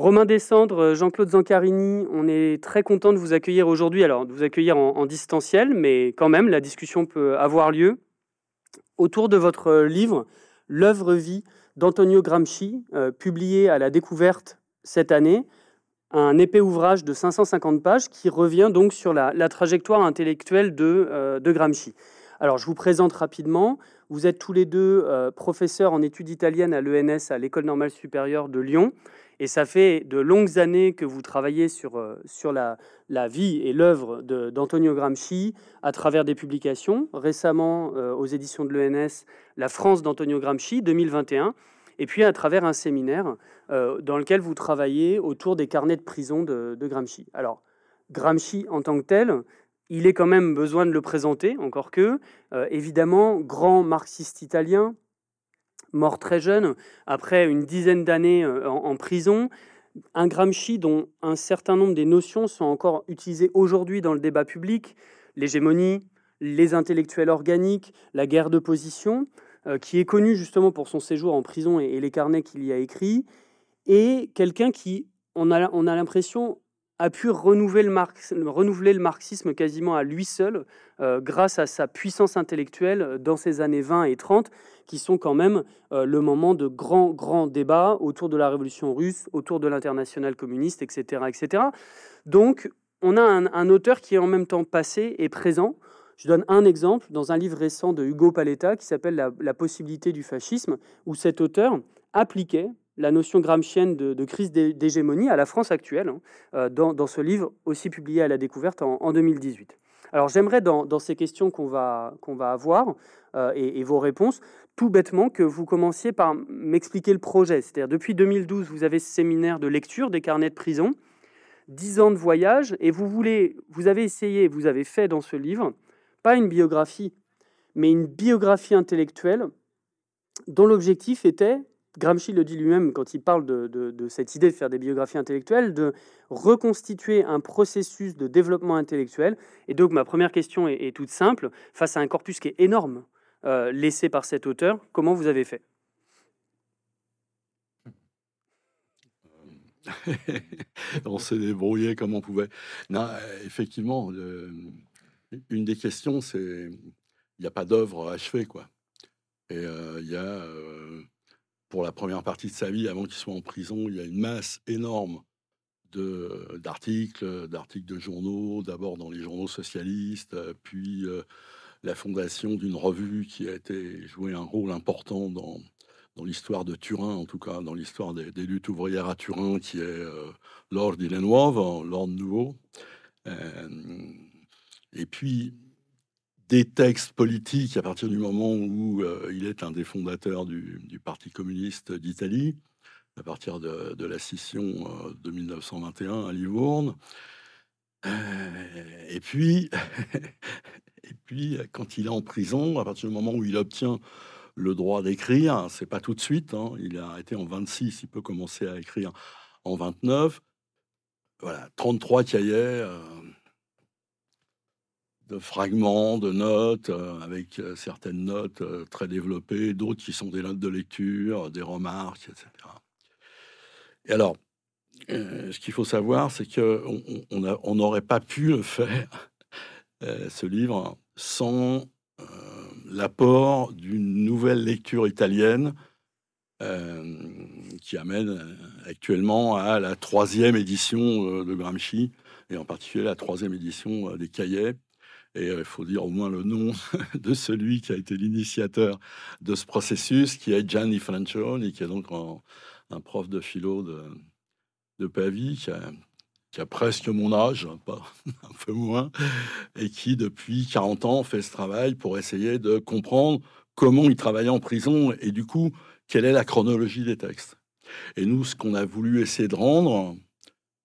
Romain Descendre, Jean-Claude Zancarini, on est très content de vous accueillir aujourd'hui. Alors, de vous accueillir en, distanciel, mais quand même, la discussion peut avoir lieu autour de votre livre L'œuvre-vie d'Antonio Gramsci, euh, publié à la découverte cette année, un épais ouvrage de 550 pages qui revient donc sur la, trajectoire intellectuelle de, euh, Gramsci. Alors, je vous présente rapidement. Vous êtes tous les deux euh, professeurs en études italiennes à l'ENS, à l'École normale supérieure de Lyon. Et ça fait de longues années que vous travaillez sur, euh, sur la, la vie et l'œuvre d'Antonio Gramsci à travers des publications. Récemment, euh, aux éditions de l'ENS, La France d'Antonio Gramsci 2021. Et puis à travers un séminaire euh, dans lequel vous travaillez autour des carnets de prison de, de Gramsci. Alors, Gramsci en tant que tel, il est quand même besoin de le présenter, encore que, évidemment, grand marxiste italien, mort très jeune, après une dizaine d'années euh, en, prison. Un Gramsci dont un certain nombre des notions sont encore utilisées aujourd'hui dans le débat public, l'hégémonie, les intellectuels organiques, la guerre de position, euh, qui est connu justement pour son séjour en prison et, les carnets qu'il y a écrits, et quelqu'un qui, on a, on a l'impression, a pu renouveler le, renouveler le marxisme quasiment à lui seul, euh, grâce à sa puissance intellectuelle dans ces années 20 et 30, qui sont quand même euh, le moment de grands, grands débats autour de la révolution russe, autour de l'international communiste, etc., etc. Donc, on a un, auteur qui est en même temps passé et présent. Je donne un exemple dans un livre récent de Hugo Paletta qui s'appelle la, possibilité du fascisme, où cet auteur appliquait la notion gramscienne de, crise d'hégémonie à la France actuelle, hein, euh, dans, ce livre aussi publié à la découverte en, 2018. Alors j'aimerais dans, ces questions qu'on va, avoir euh, et, vos réponses, tout bêtement que vous commenciez par m'expliquer le projet. C'est-à-dire depuis 2012, vous avez ce séminaire de lecture des carnets de prison, 10 ans de voyage, et vous voulez, vous avez essayé, vous avez fait dans ce livre, pas une biographie, mais une biographie intellectuelle dont l'objectif était Gramsci le dit lui-même quand il parle de, cette idée de faire des biographies intellectuelles, de reconstituer un processus de développement intellectuel. Et donc ma première question est, toute simple, face à un corpus qui est énorme euh, laissé par cet auteur, comment vous avez fait? On s'est débrouillé comme on pouvait. Effectivement, une des questions, c'est il n'y a pas d'œuvre achevée, quoi. Et euh, il y a euh, pour la première partie de sa vie, avant qu'il soit en prison, il y a une masse énorme d'articles, d'articles de journaux, d'abord dans les journaux socialistes, euh, puis euh, la fondation d'une revue qui a été joué un rôle important dans, dans l'histoire de Turin, en tout cas dans l'histoire des, luttes ouvrières à Turin, qui est euh, l'Ordre di Nuovo, l'Ordre Nouveau. et puis, des textes politiques à partir du moment où euh, il est un des fondateurs du, Parti communiste d'Italie, à partir de, la scission euh, de 1921 à Livourne. Euh, et puis, et puis, quand il est en prison, à partir du moment où il obtient le droit d'écrire, c'est pas tout de suite. Hein, il a arrêté en 26, il peut commencer à écrire en 29. Voilà, 33 cahiers de fragments, de notes, euh, avec euh, certaines notes euh, très développées, d'autres qui sont des notes de lecture, des remarques, etc. Et alors, ce qu'il faut savoir, c'est qu'on on n'aurait pas pu le faire, ce livre, sans l'apport d'une nouvelle lecture italienne qui amène actuellement à la troisième édition de Gramsci, et en particulier la troisième édition des cahiers, et il faut dire au moins le nom de celui qui a été l'initiateur de ce processus, qui est Gianni Francioni, qui est donc un, prof de philo de, de Pavie, qui a, presque mon âge, pas un peu moins, et qui depuis 40 ans fait ce travail pour essayer de comprendre comment il travaillait en prison et du coup, quelle est la chronologie des textes. Et nous, ce qu'on a voulu essayer de rendre,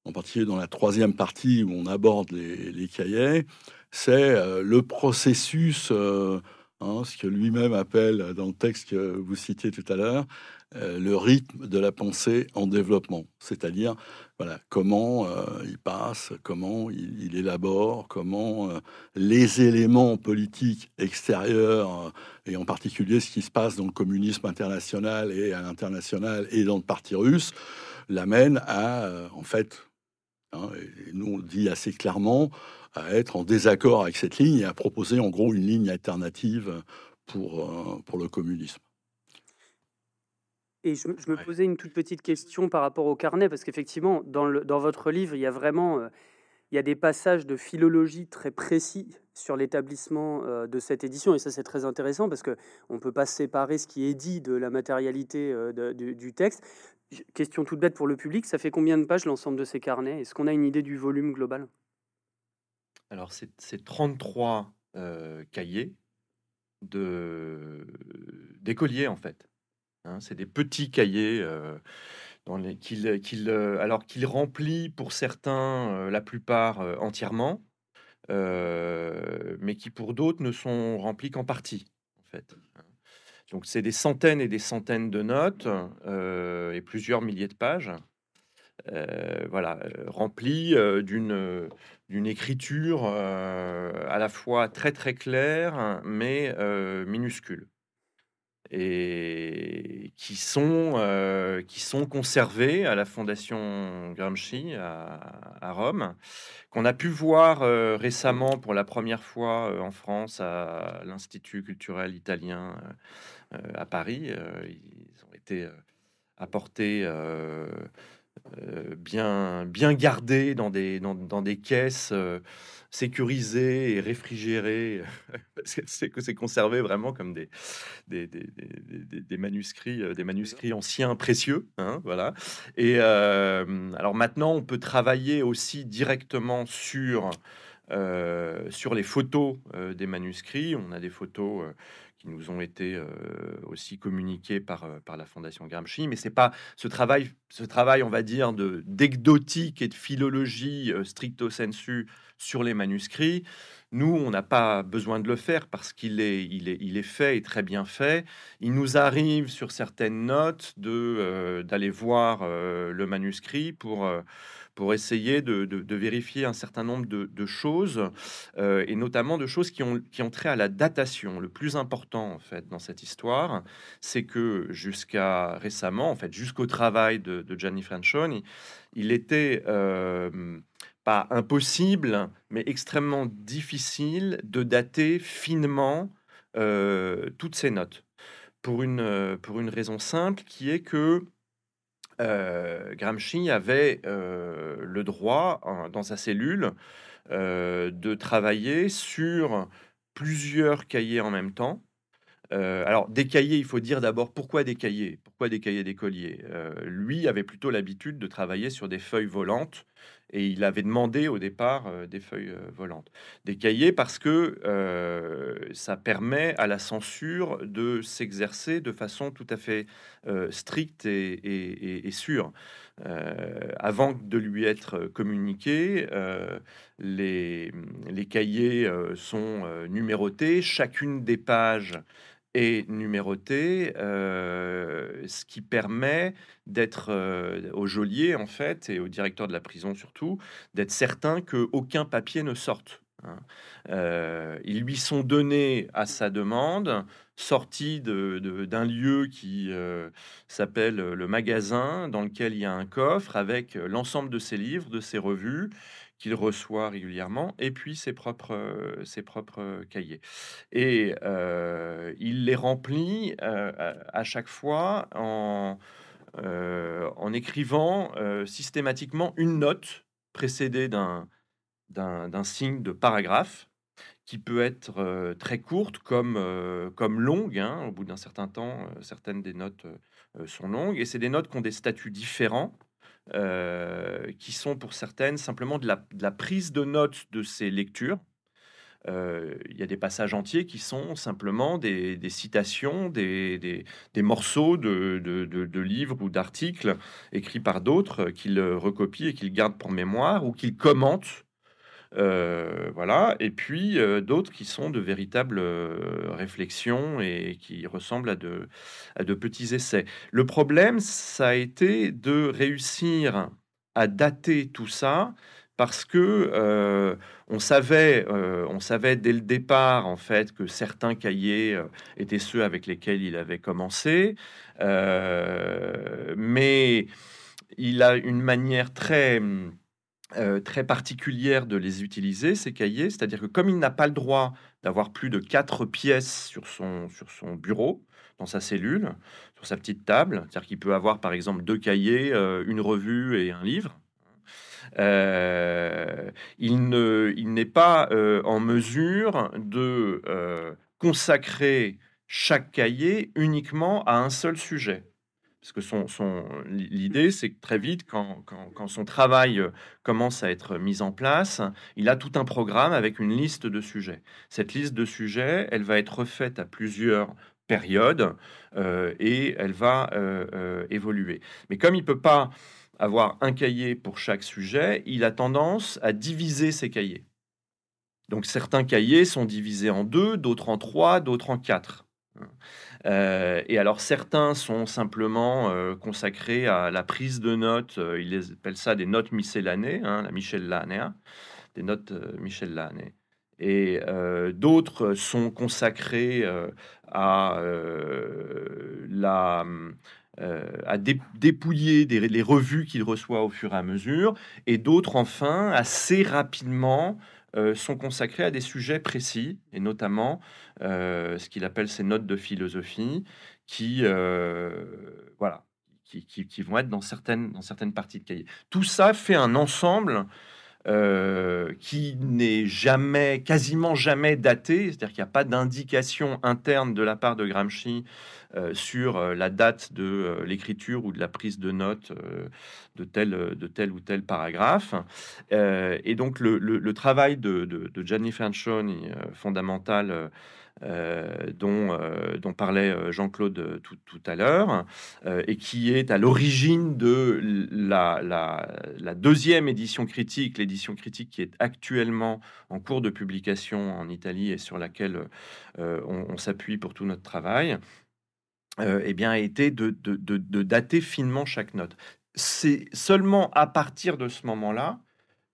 en particulier dans la troisième partie où on aborde les cahiers, c'est euh, le processus euh, hein, ce que lui-même appelle dans le texte que vous citiez tout à l'heure, euh, le rythme de la pensée en développement, c'est-à-dire voilà, comment euh, il passe, comment il, élabore, comment euh, les éléments politiques extérieurs, et en particulier ce qui se passe dans le communisme international et à l'international et dans le parti russe, l'amènent à, en fait, hein, nous on le dit assez clairement, à être en désaccord avec cette ligne et à proposer en gros une ligne alternative pour, pour le communisme. Et je, me posais une toute petite question par rapport au carnet, parce qu'effectivement, dans, dans votre livre, il y a vraiment euh, il y a des passages de philologie très précis sur l'établissement euh, de cette édition, et ça c'est très intéressant parce que on peut pas séparer ce qui est dit de la matérialité euh, du, texte. Question toute bête pour le public, ça fait combien de pages l'ensemble de ces carnets? Est-ce qu'on a une idée du volume global? Alors c'est 33 cahiers de d'écoliers en fait. Hein, c'est des petits cahiers euh, qu'il, euh, alors qu'il remplit pour certains, euh, la plupart entièrement, mais qui pour d'autres ne sont remplis qu'en partie, en fait. Hein. Donc c'est des centaines et des centaines de notes et plusieurs milliers de pages. voilà, remplis d'une d'une écriture à la fois très très claire, mais minuscule et qui sont, euh, qui sont conservés à la Fondation Gramsci à, Rome, qu'on a pu voir euh, récemment pour la première fois euh, en France à l'Institut culturel italien à Paris. ils ont été apportés. Bien, bien gardés dans des, dans, dans des caisses sécurisé et réfrigéré, parce que c'est conservé vraiment comme des, des, des, des, manuscrits, euh, des manuscrits anciens précieux. Hein, voilà. Et euh, alors maintenant, on peut travailler aussi directement sur, euh, sur les photos des manuscrits. On a des photos nous ont été aussi communiquées par, par la Fondation Gramsci, mais c'est pas ce travail, ce travail, on va dire, de et de philologie stricto sensu sur les manuscrits. Nous, on n'a pas besoin de le faire parce qu'il est, il est, il est fait et très bien fait. Il nous arrive sur certaines notes de euh, d'aller voir euh, le manuscrit pour euh, pour essayer de, vérifier un certain nombre de, choses et notamment de choses qui ont trait à la datation. Le plus important en fait dans cette histoire, c'est que jusqu'à récemment, en fait, jusqu'au travail de, Gianni Franchoni, il, était pas impossible, mais extrêmement difficile de dater finement euh, toutes ces notes. Pour une, euh, raison simple qui est que euh, Gramsci avait le droit, dans sa cellule, de travailler sur plusieurs cahiers en même temps. Alors, des cahiers, il faut dire d'abord pourquoi des cahiers Pourquoi des cahiers d'écoliers? Lui avait plutôt l'habitude de travailler sur des feuilles volantes et il avait demandé au départ euh, des feuilles euh, volantes, des cahiers, parce que euh, ça permet à la censure de s'exercer de façon tout à fait stricte et, sûre. avant de lui être communiqué, les, cahiers sont numérotés, chacune des pages est numéroté, euh, ce qui permet d'être euh, au geôlier en fait et au directeur de la prison surtout d'être certain que aucun papier ne sorte. Hein. Euh, ils lui sont donnés à sa demande, sortis d'un de, lieu qui s'appelle le magasin, dans lequel il y a un coffre avec l'ensemble de ses livres, de ses revues, qu'il reçoit régulièrement, et puis ses propres, ses propres cahiers. Et il les remplit à, chaque fois en, en écrivant systématiquement une note précédée d'un, d'un, signe de paragraphe qui peut être très courte comme, comme longue. Hein. Au bout d'un certain temps, certaines des notes sont longues, et c'est des notes qui ont des statuts différents. Euh, qui sont pour certaines simplement de la, prise de notes de ces lectures. Euh, il y a des passages entiers qui sont simplement des, citations, des, morceaux de, livres ou d'articles écrits par d'autres qu'ils recopient et qu'ils gardent pour mémoire ou qu'ils commentent voilà, et puis d'autres qui sont de véritables réflexions et qui ressemblent à de, à de petits essais. Le problème, ça a été de réussir à dater tout ça parce que on savait, on savait dès le départ en fait que certains cahiers étaient ceux avec lesquels il avait commencé, mais il a une manière très très particulière de les utiliser, ces cahiers, c'est-à-dire que comme il n'a pas le droit d'avoir plus de quatre pièces sur son, sur son bureau, dans sa cellule, sur sa petite table, c'est-à-dire qu'il peut avoir par exemple deux cahiers, une revue et un livre, euh, il ne, il n'est pas euh, en mesure de euh, consacrer chaque cahier uniquement à un seul sujet. Que son, l'idée, c'est que très vite, quand, son travail commence à être mis en place, il a tout un programme avec une liste de sujets. Cette liste de sujets, elle va être refaite à plusieurs périodes et elle va évoluer. Mais comme il peut pas avoir un cahier pour chaque sujet, il a tendance à diviser ses cahiers. Donc certains cahiers sont divisés en deux, d'autres en trois, d'autres en quatre. Euh, et alors certains sont simplement euh, consacrés à la prise de notes, euh, ils appellent ça des notes miscellanées, hein, la Michel des notes Michel Lanné. Et d'autres sont consacrés à la euh, à dépouiller les revues qu'il reçoit au fur et à mesure, et d'autres enfin assez rapidement euh, sont consacrés à des sujets précis, et notamment euh, ce qu'il appelle ses notes de philosophie, qui voilà, qui, qui, qui, vont être dans certaines, dans certaines parties de cahier. Tout ça fait un ensemble euh, qui n'est jamais, quasiment jamais daté, c'est-à-dire qu'il n'y a pas d'indication interne de la part de Gramsci euh, sur euh, la date de l'écriture ou de la prise de notes de, tel, de tel ou tel paragraphe. et donc le, travail de, de, de Franchoni, fondamental, euh, dont, euh, dont, parlait euh, Jean-Claude tout, à l'heure, et qui est à l'origine de la, deuxième édition critique, l'édition critique qui est actuellement en cours de publication en Italie et sur laquelle on, s'appuie pour tout notre travail. eh bien, a été de, de, dater finement chaque note. C'est seulement à partir de ce moment-là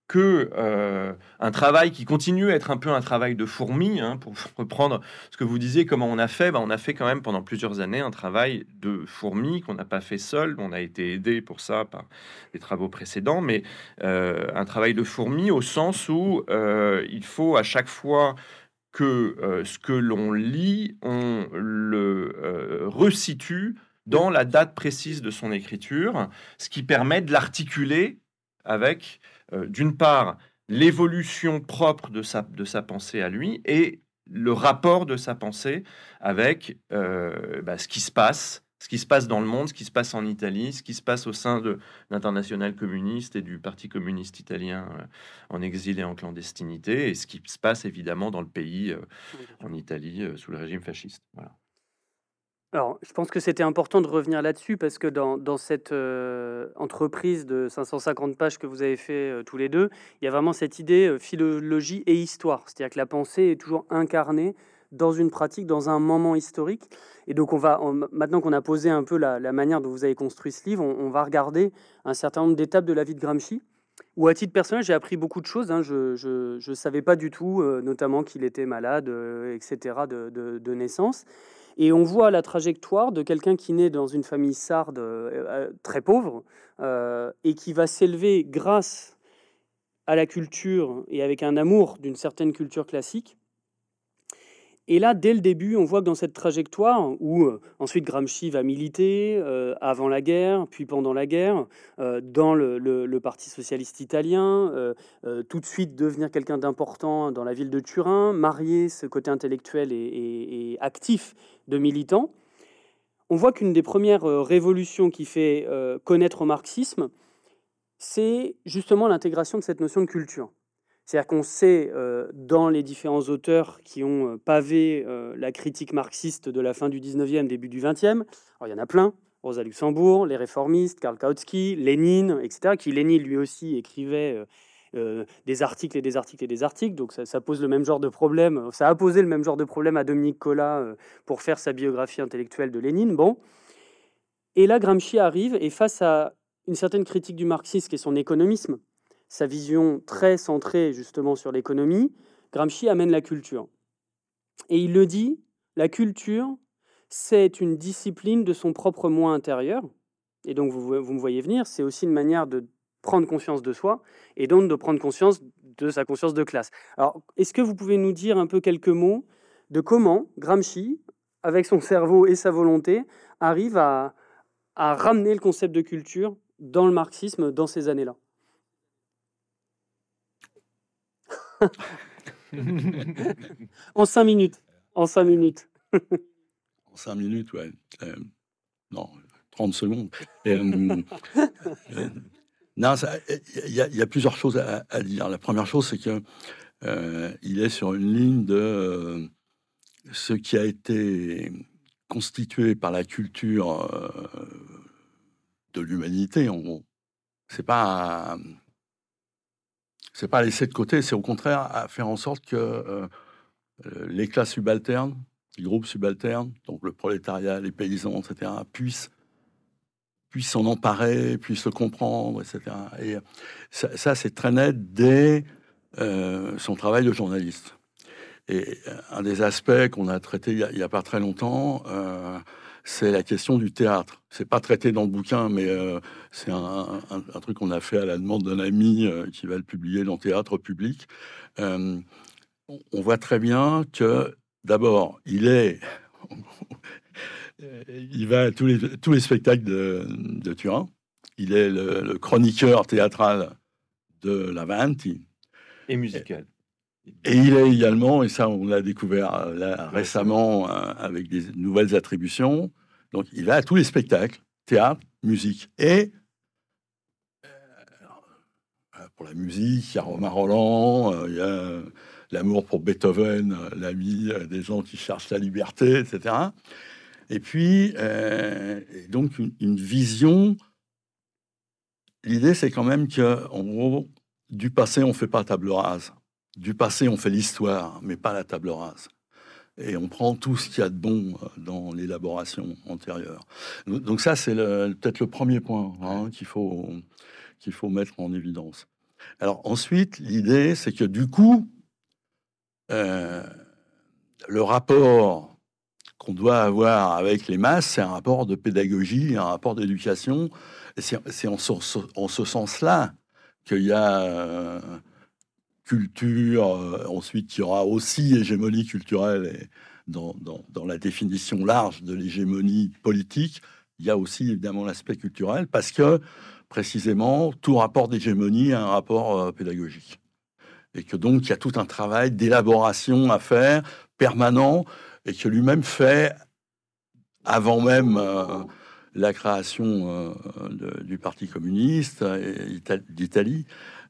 que euh, un travail qui continue à être un peu un travail de fourmi, hein, pour reprendre ce que vous disiez, comment on a fait, ben, on a fait quand même pendant plusieurs années un travail de fourmi qu'on n'a pas fait seul, on a été aidé pour ça par les travaux précédents, mais euh, un travail de fourmi au sens où euh, il faut à chaque fois que ce que l'on lit, on le resitue dans la date précise de son écriture, ce qui permet de l'articuler avec d'une part, l'évolution propre de sa, de sa pensée à lui et le rapport de sa pensée avec euh, bah, ce qui se passe, ce qui se passe dans le monde, ce qui se passe en Italie, ce qui se passe au sein de l'international communiste et du Parti communiste italien euh, en exil et en clandestinité, et ce qui se passe évidemment dans le pays, en Italie, sous le régime fasciste. Voilà. Alors, je pense que c'était important de revenir là-dessus parce que dans, cette euh, entreprise de 550 pages que vous avez fait euh, tous les deux, il y a vraiment cette idée euh, philologie et histoire. C'est-à-dire que la pensée est toujours incarnée dans une pratique, dans un moment historique. Et donc, on va, maintenant qu'on a posé un peu la, manière dont vous avez construit ce livre, on, va regarder un certain nombre d'étapes de la vie de Gramsci. Ou à titre personnel, j'ai appris beaucoup de choses. Hein. Je ne savais pas du tout, notamment qu'il était malade, etc., de naissance. Et on voit la trajectoire de quelqu'un qui naît dans une famille sarde euh, euh, très pauvre euh, et qui va s'élever grâce à la culture et avec un amour d'une certaine culture classique et là, dès le début, on voit que dans cette trajectoire, où euh, ensuite Gramsci va militer euh, avant la guerre, puis pendant la guerre, euh, dans le, Parti socialiste italien, tout de suite devenir quelqu'un d'important dans la ville de Turin, marier ce côté intellectuel et, actif de militant, on voit qu'une des premières révolutions qui fait connaître au marxisme, c'est justement l'intégration de cette notion de culture. C'est-à-dire qu'on sait, euh, dans les différents auteurs qui ont euh, pavé euh, la critique marxiste de la fin du 19e, début du 20e, il y en a plein, Rosa Luxembourg, les réformistes, Karl Kautsky, Lénine, etc., qui Lénine lui aussi écrivait des articles et des articles et des articles. Donc ça, pose le même genre de problème. Ça a posé le même genre de problème à Dominique Collat pour faire sa biographie intellectuelle de Lénine. Bon. Et là, Gramsci arrive et face à une certaine critique du marxisme et son économisme, sa vision très centrée justement sur l'économie, Gramsci amène la culture. Et il le dit, la culture, c'est une discipline de son propre moi intérieur. Et donc, vous, vous me voyez venir, c'est aussi une manière de prendre conscience de soi et donc de prendre conscience de sa conscience de classe. Alors, est-ce que vous pouvez nous dire un peu quelques mots de comment Gramsci, avec son cerveau et sa volonté, arrive à, à ramener le concept de culture dans le marxisme dans ces années-là? En cinq minutes. En cinq minutes. en cinq minutes, ouais. Euh, non, 30 secondes. Euh, euh, non, il y, a plusieurs choses à, dire. La première chose, c'est que il est sur une ligne de ce qui a été constitué par la culture de l'humanité. On, c'est pas c'est pas laisser de côté, c'est au contraire à faire en sorte que euh, euh, les classes subalternes, les groupes subalternes, donc le prolétariat, les paysans, etc., puissent puissent s'en emparer, puissent le comprendre, etc. Et ça, c'est très net dès euh, son travail de journaliste. Et un des aspects qu'on a traité il n'y a, pas très longtemps, c'est la question du théâtre. C'est pas traité dans le bouquin, mais euh, c'est un, truc qu'on a fait à la demande d'un ami euh, qui va le publier dans Théâtre Public. Euh, on voit très bien que, d'abord, il est. il va à tous les, tous les spectacles de, Turin. Il est le, chroniqueur théâtral de la Vanti. Et musical. Et il est également, et ça on l'a découvert euh, récemment euh, avec des nouvelles attributions, donc il va à tous les spectacles, théâtre, musique. Et euh, pour la musique, il y a Romain Roland, il y a l'amour pour Beethoven, l'ami des gens qui cherchent la liberté, etc. Et puis, donc une, vision. L'idée, c'est quand même que, en gros, du passé, on ne fait pas table rase du passé, on fait l'histoire, mais pas la table rase. Et on prend tout ce qu'il y a de bon euh, dans l'élaboration antérieure. Donc ça, c'est peut-être le premier point hein, qu'il faut, qu'il faut mettre en évidence. Alors ensuite, l'idée, c'est que du coup, euh, le rapport qu'on doit avoir avec les masses, c'est un rapport de pédagogie, un rapport d'éducation. C'est en, en, ce sens-là qu'il y a... Euh, euh, ensuite il y aura aussi hégémonie culturelle et dans, dans, la définition large de l'hégémonie politique, il y a aussi évidemment l'aspect culturel parce que précisément tout rapport d'hégémonie a un rapport euh, pédagogique et que donc il y a tout un travail d'élaboration à faire permanent et que lui-même fait avant même euh, la création du Parti communiste d'Italie.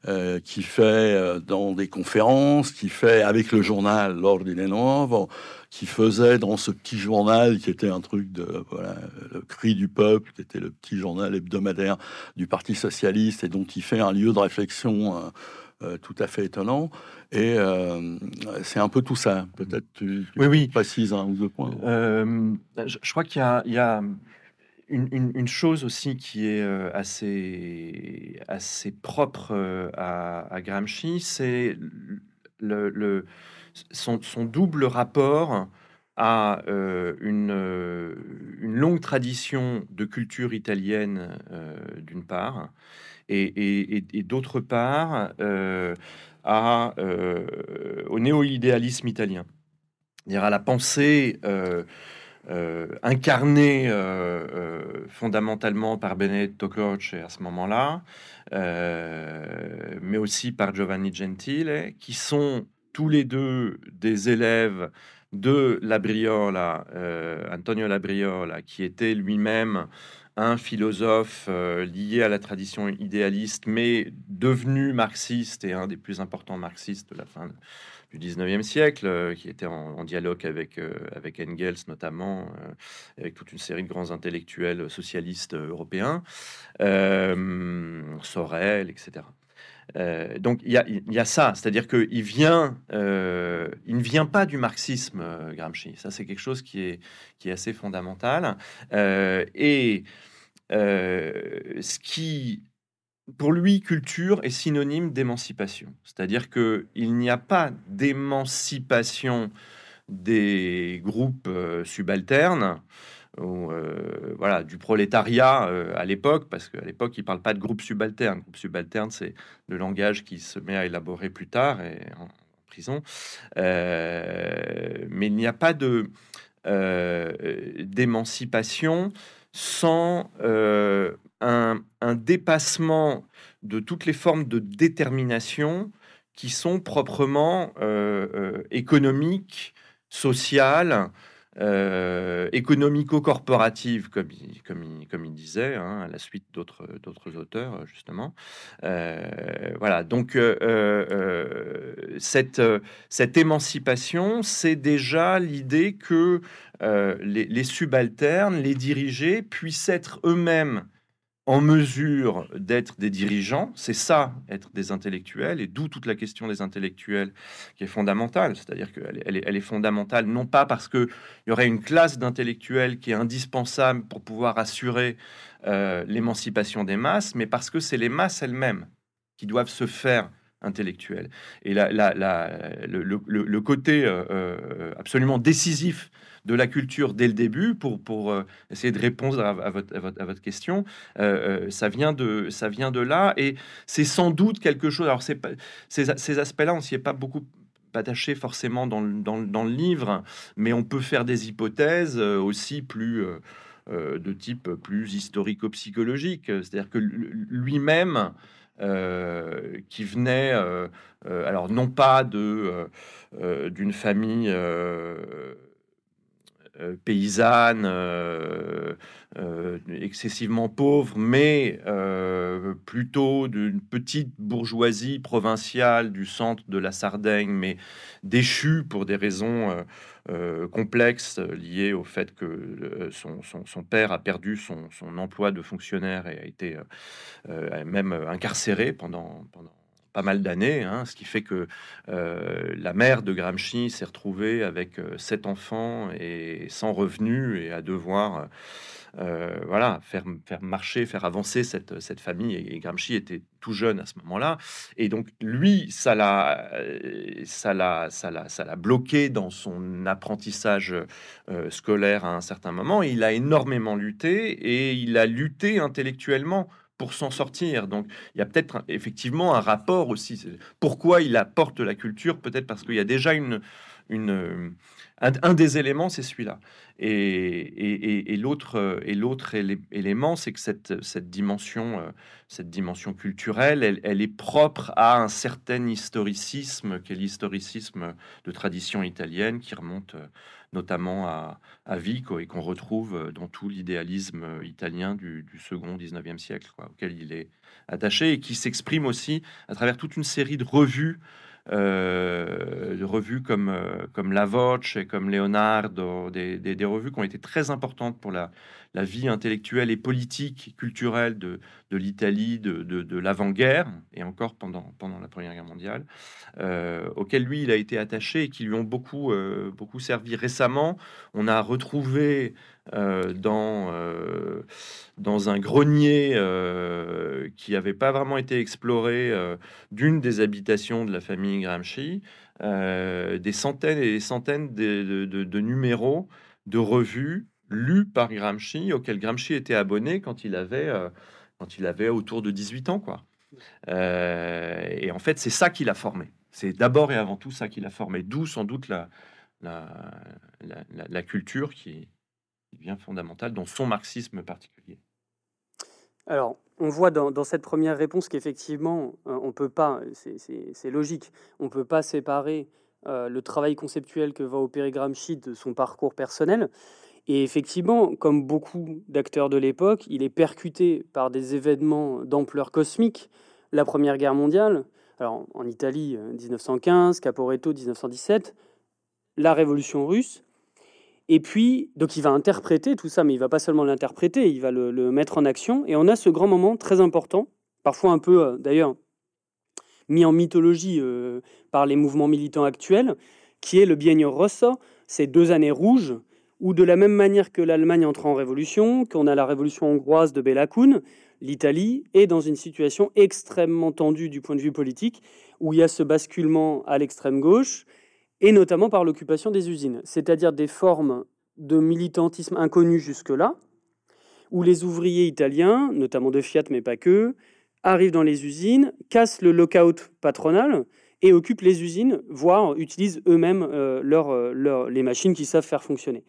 Euh, qui fait euh, dans des conférences, qui fait avec le journal L'Ordine Nuovo, qui faisait dans ce petit journal qui était un truc de voilà, le cri du peuple, qui était le petit journal hebdomadaire du Parti socialiste, et dont il fait un lieu de réflexion euh, tout à fait étonnant. Et c'est un peu tout ça. Peut-être tu, oui, oui. précises un ou deux points. je, je, crois qu'il y, y a, une, chose aussi qui est euh, assez, assez propre euh, à, Gramsci, c'est son, double rapport à euh, une, longue tradition de culture italienne d'une part, et, d'autre part à, au néo-idéalisme italien, c'est-à-dire à la pensée incarné euh, euh, fondamentalement par Benedetto Croce à ce moment-là, mais aussi par Giovanni Gentile, qui sont tous les deux des élèves de Labriola, Antonio Labriola, qui était lui-même un philosophe lié à la tradition idéaliste, mais devenu marxiste et un des plus importants marxistes de la fin du 19e siècle, euh, qui était en, dialogue avec, euh, avec Engels notamment, euh, avec toute une série de grands intellectuels socialistes européens, Sorel, etc. Euh, donc il y a, ça, c'est-à-dire qu'il euh, il ne vient pas du marxisme, euh, Gramsci. Ça, c'est quelque chose qui est, qui est assez fondamental. et ce qui, pour lui, culture est synonyme d'émancipation. C'est-à-dire qu'il n'y a pas d'émancipation des groupes subalternes euh, voilà, du prolétariat euh, à l'époque, parce qu'à l'époque, il ne parle pas de groupe subalterne. Groupe subalterne, c'est le langage qui se met à élaborer plus tard et en, prison. Euh, mais il n'y a pas de d'émancipation sans un, un, dépassement de toutes les formes de détermination qui sont proprement économiques, sociales, euh, économico-corporative, comme il, disait, hein, à la suite d'autres, auteurs, justement. Euh, voilà, donc euh, cette, cette émancipation, c'est déjà l'idée que les, les, subalternes, les dirigés, puissent être eux-mêmes en mesure d'être des dirigeants, c'est ça, être des intellectuels, et d'où toute la question des intellectuels qui est fondamentale. C'est-à-dire qu'elle elle est, fondamentale non pas parce qu'il y aurait une classe d'intellectuels qui est indispensable pour pouvoir assurer euh, l'émancipation des masses, mais parce que c'est les masses elles-mêmes qui doivent se faire intellectuelles. Et la, le, côté euh, euh, absolument décisif de la culture dès le début pour, pour euh, essayer de répondre à, votre, à, votre, à votre, question. Euh, euh, ça, vient de, ça vient de là et c'est sans doute quelque chose. Alors, c'est ces, ces aspects-là, on s'y est pas beaucoup attaché forcément dans le, dans, le, livre, mais on peut faire des hypothèses aussi plus. de type plus historico-psychologique, c'est-à-dire que lui-même, qui venait, alors non pas de d'une famille euh, paysanne, euh, euh, excessivement pauvre, mais plutôt d'une petite bourgeoisie provinciale du centre de la Sardaigne, mais déchue pour des raisons complexes liées au fait que son, père a perdu son, emploi de fonctionnaire et a été même incarcéré pendant pas mal d'années, hein, ce qui fait que euh, la mère de Gramsci s'est retrouvée avec euh, sept enfants et sans revenus et à devoir euh, voilà, faire, faire marcher, faire avancer cette, cette famille. Et, Gramsci était tout jeune à ce moment-là. Et donc, lui, ça l'a, ça ça ça l'a bloqué dans son apprentissage scolaire à un certain moment. il a énormément lutté et il a lutté intellectuellement s'en sortir. Donc, il y a peut-être effectivement un rapport aussi. Pourquoi il apporte la culture Peut-être parce qu'il y a déjà une, une, un, des éléments, c'est celui-là. Et, l'autre, l'autre élément, c'est que cette, euh, dimension culturelle, elle, est propre à un certain historicisme, qui est l'historicisme de tradition italienne, qui remonte euh, notamment à, Vico et qu'on retrouve euh, dans tout l'idéalisme euh, italien du, second 19e siècle, auquel il est attaché et qui s'exprime aussi à travers toute une série de revues euh, revues comme, euh, comme La Voce et comme Leonardo, des, des, revues qui ont été très importantes pour la, la vie intellectuelle et politique culturelle de, de l'Italie de, de, l'avant-guerre et encore pendant, pendant la Première Guerre mondiale, euh, auquel lui il a été attaché et qui lui ont beaucoup, beaucoup servi. Récemment, on a retrouvé dans, dans un grenier qui n'avait pas vraiment été exploré d'une des habitations de la famille Gramsci, euh, des centaines et des centaines de, numéros de revues lus par Gramsci, auxquels Gramsci était abonné quand il avait, euh, quand il avait autour de 18 ans. Quoi. Euh, et en fait, c'est ça qui l'a formé. C'est d'abord et avant tout ça qui l'a formé, d'où sans doute la, la, la, culture qui, devient fondamentale dans son marxisme particulier. Alors, on voit dans, cette première réponse qu'effectivement, euh, on peut pas, c'est logique, on peut pas séparer euh, le travail conceptuel que va opérer Gramsci de son parcours personnel. Et effectivement, comme beaucoup d'acteurs de l'époque, il est percuté par des événements d'ampleur cosmique. La Première Guerre mondiale, alors en Italie 1915, euh, Caporetto 1917, la Révolution russe, et puis, donc il va interpréter tout ça, mais il va pas seulement l'interpréter, il va le, mettre en action. Et on a ce grand moment très important, parfois un peu, euh, d'ailleurs, mis en mythologie par les mouvements militants actuels, qui est le Biennio Rosso, ces deux années rouges, où de la même manière que l'Allemagne entre en révolution, qu'on a la révolution hongroise de Bela l'Italie est dans une situation extrêmement tendue du point de vue politique, où il y a ce basculement à l'extrême gauche, et notamment par l'occupation des usines, c'est-à-dire des formes de militantisme inconnues jusque-là, où les ouvriers italiens, notamment de Fiat mais pas que, arrivent dans les usines, cassent le lockout patronal et occupent les usines, voire utilisent eux-mêmes euh, euh, les machines qu'ils savent faire fonctionner.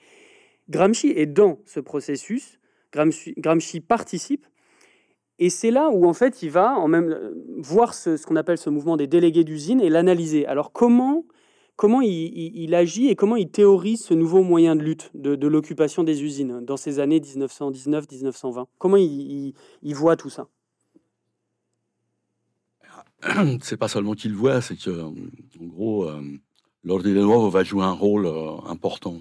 Gramsci est dans ce processus, Gramsci, participe, et c'est là où en fait il va en même voir ce, qu'on appelle ce mouvement des délégués d'usine et l'analyser. Alors comment comment il, agit et comment il théorise ce nouveau moyen de lutte de, l'occupation des usines dans ces années 1919-1920 Comment il, voit tout ça? C'est pas seulement qu'il voit, c'est que en gros, euh, l'ordre va jouer un rôle euh, important.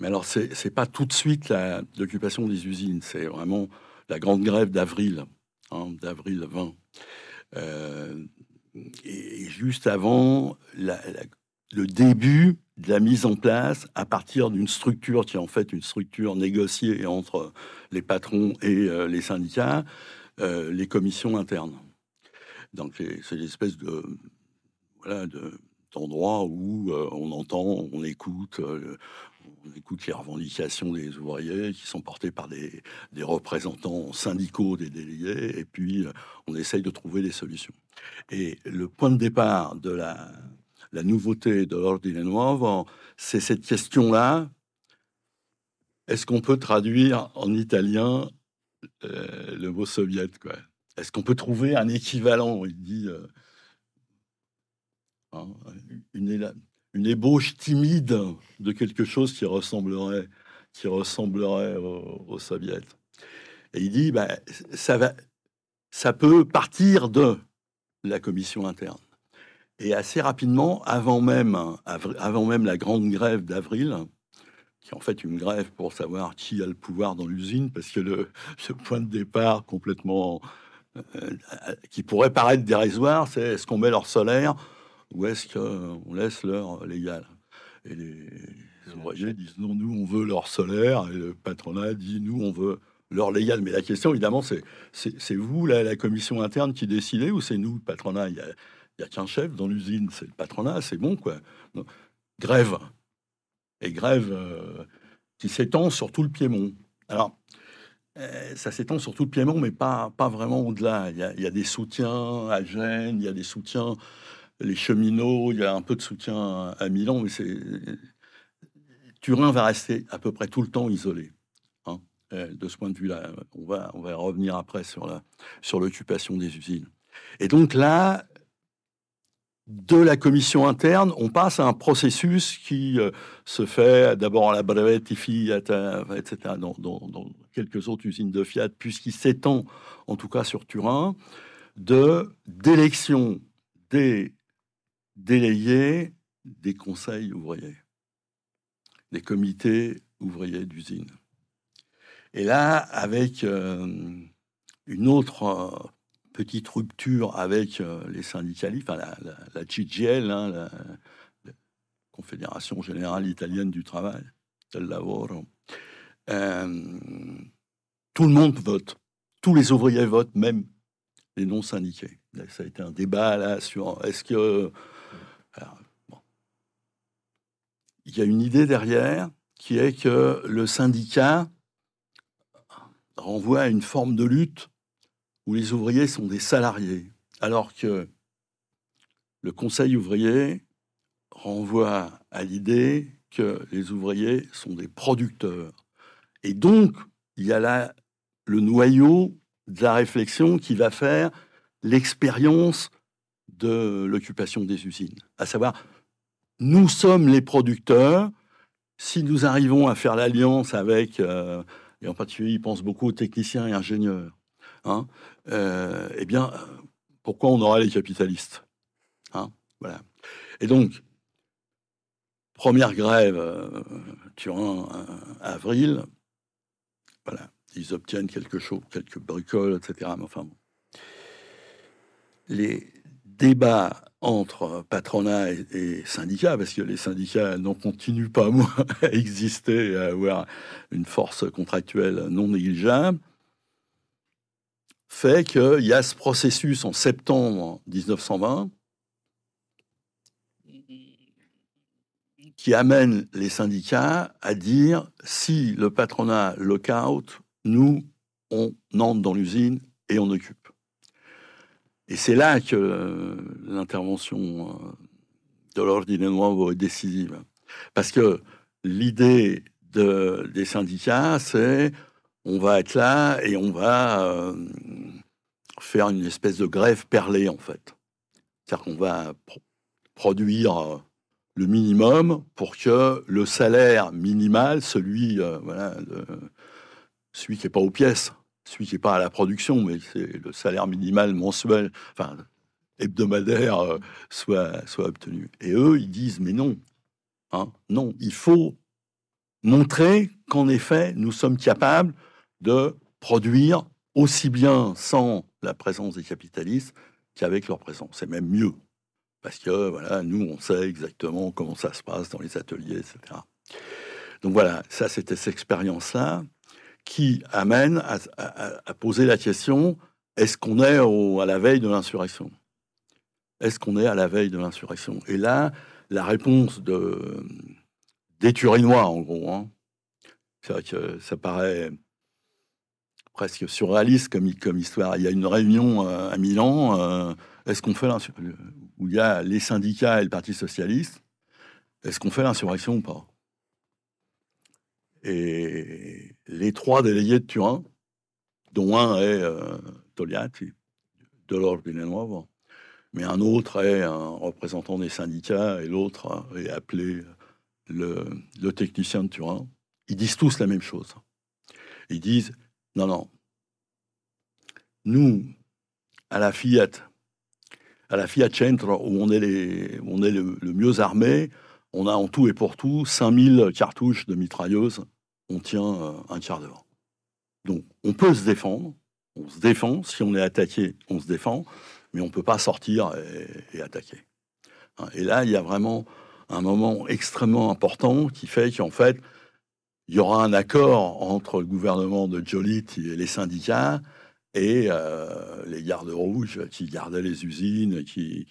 Mais alors, c'est pas tout de suite l'occupation des usines, c'est vraiment la grande grève d'avril, hein, d'avril 20. Euh, et juste avant le début de la mise en place à partir d'une structure qui est en fait une structure négociée entre les patrons et euh, les syndicats, euh, les commissions internes. Donc c'est l'espèce de voilà d'endroit où on entend, on écoute, on écoute les revendications des ouvriers qui sont portées par des, représentants syndicaux des délégués, et puis euh, on essaye de trouver des solutions. Et le point de départ de la, nouveauté de l'Ordine Nuovo, c'est cette question-là. Est-ce qu'on peut traduire en italien euh, le mot soviet Est-ce qu'on peut trouver un équivalent Il dit euh, hein, une, ébauche timide de quelque chose qui ressemblerait, qui ressemblerait au, au soviet? Et il dit, bah, ça, va, ça peut partir de la commission interne. Et assez rapidement, avant même, avant même la grande grève d'avril, qui est en fait une grève pour savoir qui a le pouvoir dans l'usine, parce que le, point de départ complètement euh, qui pourrait paraître dérisoire, c'est est-ce qu'on met leur solaire ou est-ce qu'on laisse leur légal? Et les, ouvriers disent non, nous on veut leur solaire, et le patronat dit nous on veut leur légal. Mais la question évidemment c'est c'est vous la, la commission interne qui décidez ou c'est nous le patronat? Il y a, il a qu'un chef dans l'usine, c'est le patronat, c'est bon quoi. grève et grève euh, qui s'étend sur tout le Piémont. Alors euh, ça s'étend sur tout le Piémont, mais pas, pas vraiment au-delà. Il, y, a, des soutiens à Gênes, il y a des soutiens les cheminots, il y a un peu de soutien à Milan, mais c'est Turin va rester à peu près tout le temps isolé. Hein. Euh, de ce point de vue-là, on va, on va revenir après sur la sur l'occupation des usines. Et donc là, de la commission interne, on passe à un processus qui euh, se fait d'abord à la Brevette, Fiat, etc., dans, quelques autres usines de Fiat, puisqu'il s'étend, en tout cas sur Turin, de d'élection des délégués des conseils ouvriers, des comités ouvriers d'usine. Et là, avec euh, une autre euh, petite rupture avec euh, les syndicalistes, enfin la, la, CGL, hein, la, Confédération générale italienne du travail, del lavoro, tout le monde vote, tous les ouvriers votent, même les non syndiqués. Ça a été un débat là sur est-ce que il y a une idée derrière qui est que le syndicat renvoie à une forme de lutte où les ouvriers sont des salariés, alors que le conseil ouvrier renvoie à l'idée que les ouvriers sont des producteurs. Et donc, il y a là le noyau de la réflexion qui va faire l'expérience de l'occupation des usines, à savoir nous sommes les producteurs. Si nous arrivons à faire l'alliance avec, euh, et en particulier, ils pensent beaucoup aux techniciens et ingénieurs, hein, euh, eh bien, pourquoi on aura les capitalistes hein, Voilà. Et donc, première grève, euh, Turin, avril, voilà, ils obtiennent quelque chose, quelques bricoles, etc. Mais enfin, les débat entre patronat et, syndicats, parce que les syndicats n'en continuent pas moins à exister à avoir une force contractuelle non négligeable, fait qu'il y a ce processus en septembre 1920 qui amène les syndicats à dire si le patronat lockout, nous, on entre dans l'usine et on occupe. Et c'est là que euh, l'intervention euh, de l'ordinaire noir est décisive. Parce que l'idée de, des syndicats, c'est on va être là et on va euh, faire une espèce de grève perlée, en fait. C'est-à-dire qu'on va produire le minimum pour que le salaire minimal, celui, euh, voilà, celui qui n'est pas aux pièces, celui qui n'est pas à la production, mais c'est le salaire minimal mensuel, enfin hebdomadaire, euh, soit, soit obtenu. Et eux, ils disent, mais non, hein, non, il faut montrer qu'en effet, nous sommes capables de produire aussi bien sans la présence des capitalistes qu'avec leur présence. C'est même mieux parce que voilà, nous, on sait exactement comment ça se passe dans les ateliers, etc. Donc voilà, ça, c'était cette expérience-là qui amène à, poser la question est-ce qu'on est à la veille de l'insurrection? Est-ce qu'on est à la veille de l'insurrection? Et là, la réponse de, des Turinois, en gros, hein, c'est vrai que ça paraît presque surréaliste comme, histoire. Il y a une réunion euh, à Milan. Euh, est-ce qu'on fait où il y a les syndicats et le Parti socialiste Est-ce qu'on fait l'insurrection ou pas? Et les trois délégués de Turin, dont un est euh, Togliatti, de l'Ordre mais un autre est un représentant des syndicats et l'autre est appelé le, le technicien de Turin. Ils disent tous la même chose. Ils disent non, non. Nous, à la Fiat, à la Fiat Centre, où on est, on est le, mieux armé, on a en tout et pour tout 5000 cartouches de mitrailleuses. On tient euh, un quart d'heure. Donc, on peut se défendre. On se défend. Si on est attaqué, on se défend. Mais on ne peut pas sortir et, et attaquer. Hein, et là, il y a vraiment un moment extrêmement important qui fait qu'en fait, il y aura un accord entre le gouvernement de Jolit et les syndicats et euh, les gardes rouges qui gardaient les usines, il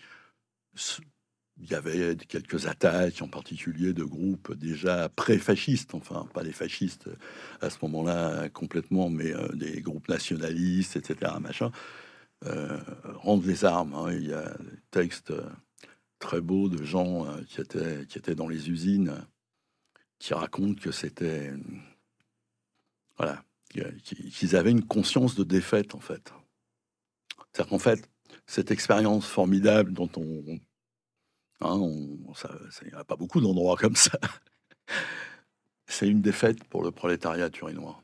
y avait quelques attaques, en particulier de groupes déjà pré-fascistes, enfin pas les fascistes à ce moment-là complètement, mais euh, des groupes nationalistes, etc. Machin, euh, rendent les armes. Hein. Il y a des textes très beaux de gens qui étaient dans les usines qui racontent que c'était. Voilà, qu'ils avaient une conscience de défaite, en fait. C'est-à-dire qu'en fait, cette expérience formidable dont on. Hein, il n'y a pas beaucoup d'endroits comme ça. C'est une défaite pour le prolétariat turinois.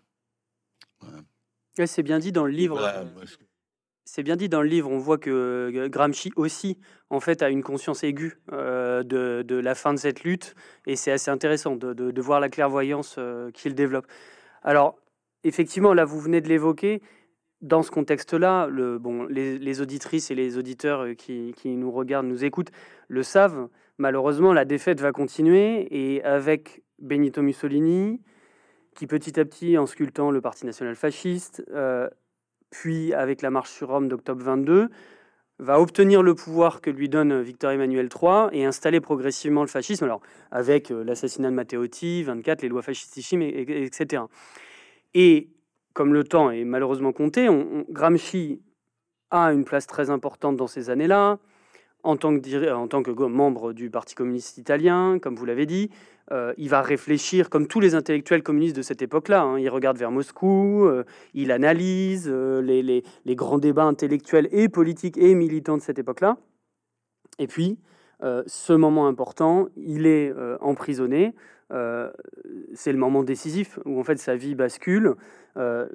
c'est bien dit dans le livre. C'est bien dit dans le livre, on voit que euh, Gramsci aussi, en fait, a une conscience aiguë euh, de, la fin de cette lutte, et c'est assez intéressant de, voir la clairvoyance euh, qu'il développe. Alors, effectivement, là, vous venez de l'évoquer, dans ce contexte-là, le, bon, les, auditrices et les auditeurs qui, qui, nous regardent, nous écoutent, le savent, malheureusement, la défaite va continuer, et avec Benito Mussolini, qui petit à petit, en sculptant le Parti national fasciste, puis avec la marche sur Rome d'octobre 22, va obtenir le pouvoir que lui donne Victor Emmanuel III et installer progressivement le fascisme, alors avec euh, l'assassinat de Matteotti, 24, les lois fascistiques, etc. Et comme le temps est malheureusement compté, Gramsci a une place très importante dans ces années-là, en tant que, membre du Parti communiste italien, comme vous l'avez dit, euh, il va réfléchir, comme tous les intellectuels communistes de cette époque-là, hein. il regarde vers Moscou, euh, il analyse euh, les, grands débats intellectuels et politiques et militants de cette époque-là. Et puis, ce moment important, il est emprisonné. C'est le moment décisif où en fait sa vie bascule.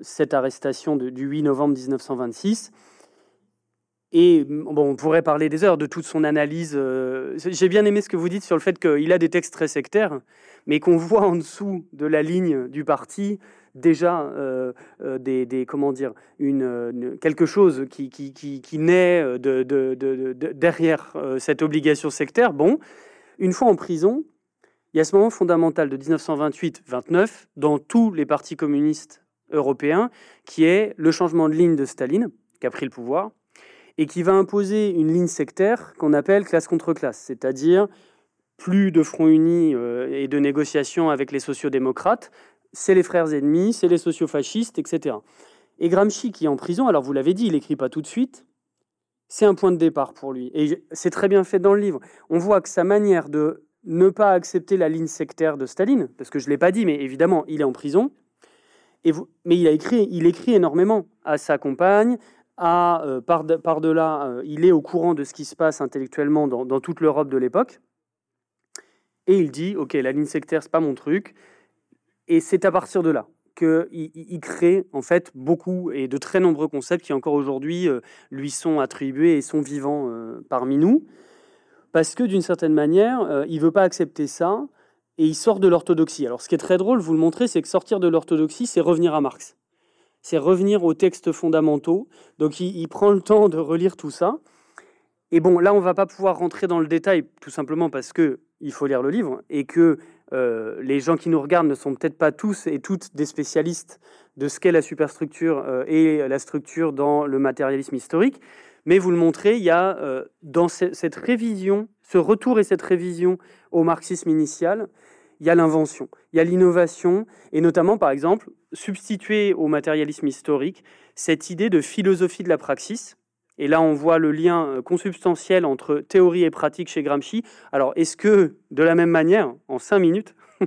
cette arrestation du 8 novembre 1926 et on pourrait parler des heures de toute son analyse. Euh, j'ai bien aimé ce que vous dites sur le fait qu'il a des textes très sectaires, mais qu'on voit en dessous de la ligne du parti déjà des, comment dire, une, quelque chose qui, naît de, de, derrière cette obligation sectaire. Bon, une fois en prison, il y a ce moment fondamental de 1928-29 dans tous les partis communistes européens, qui est le changement de ligne de Staline, qui a pris le pouvoir, et qui va imposer une ligne sectaire qu'on appelle classe contre classe, c'est-à-dire plus de front uni euh, et de négociations avec les sociodémocrates, c'est les frères ennemis, c'est les sociofascistes, etc. Et Gramsci, qui est en prison, alors vous l'avez dit, il n'écrit pas tout de suite, c'est un point de départ pour lui. Et c'est très bien fait dans le livre. On voit que sa manière de ne pas accepter la ligne sectaire de Staline, parce que je ne l'ai pas dit, mais évidemment, il est en prison, mais il, écrit, il écrit énormément à sa compagne, euh, par, par delà, euh, il est au courant de ce qui se passe intellectuellement dans, toute l'Europe de l'époque. Et il dit, ok, la ligne sectaire, c'est pas mon truc. Et c'est à partir de là qu'il il crée en fait beaucoup et de très nombreux concepts qui encore aujourd'hui euh, lui sont attribués et sont vivants parmi nous. Parce que d'une certaine manière, il veut pas accepter ça et il sort de l'orthodoxie. Alors ce qui est très drôle, vous le montrez, c'est que sortir de l'orthodoxie, c'est revenir à Marx c'est revenir aux textes fondamentaux. Donc il, prend le temps de relire tout ça. Et bon, là, on va pas pouvoir rentrer dans le détail, tout simplement parce que il faut lire le livre et que euh, les gens qui nous regardent ne sont peut-être pas tous et toutes des spécialistes de ce qu'est la superstructure euh, et la structure dans le matérialisme historique. Mais vous le montrez, il y a euh, dans cette révision, ce retour et cette révision au marxisme initial, il y a l'invention, il y a l'innovation, et notamment, par exemple, substituer au matérialisme historique cette idée de philosophie de la praxis. Et là, on voit le lien euh, consubstantiel entre théorie et pratique chez Gramsci. Alors, est-ce que, de la même manière, en cinq minutes,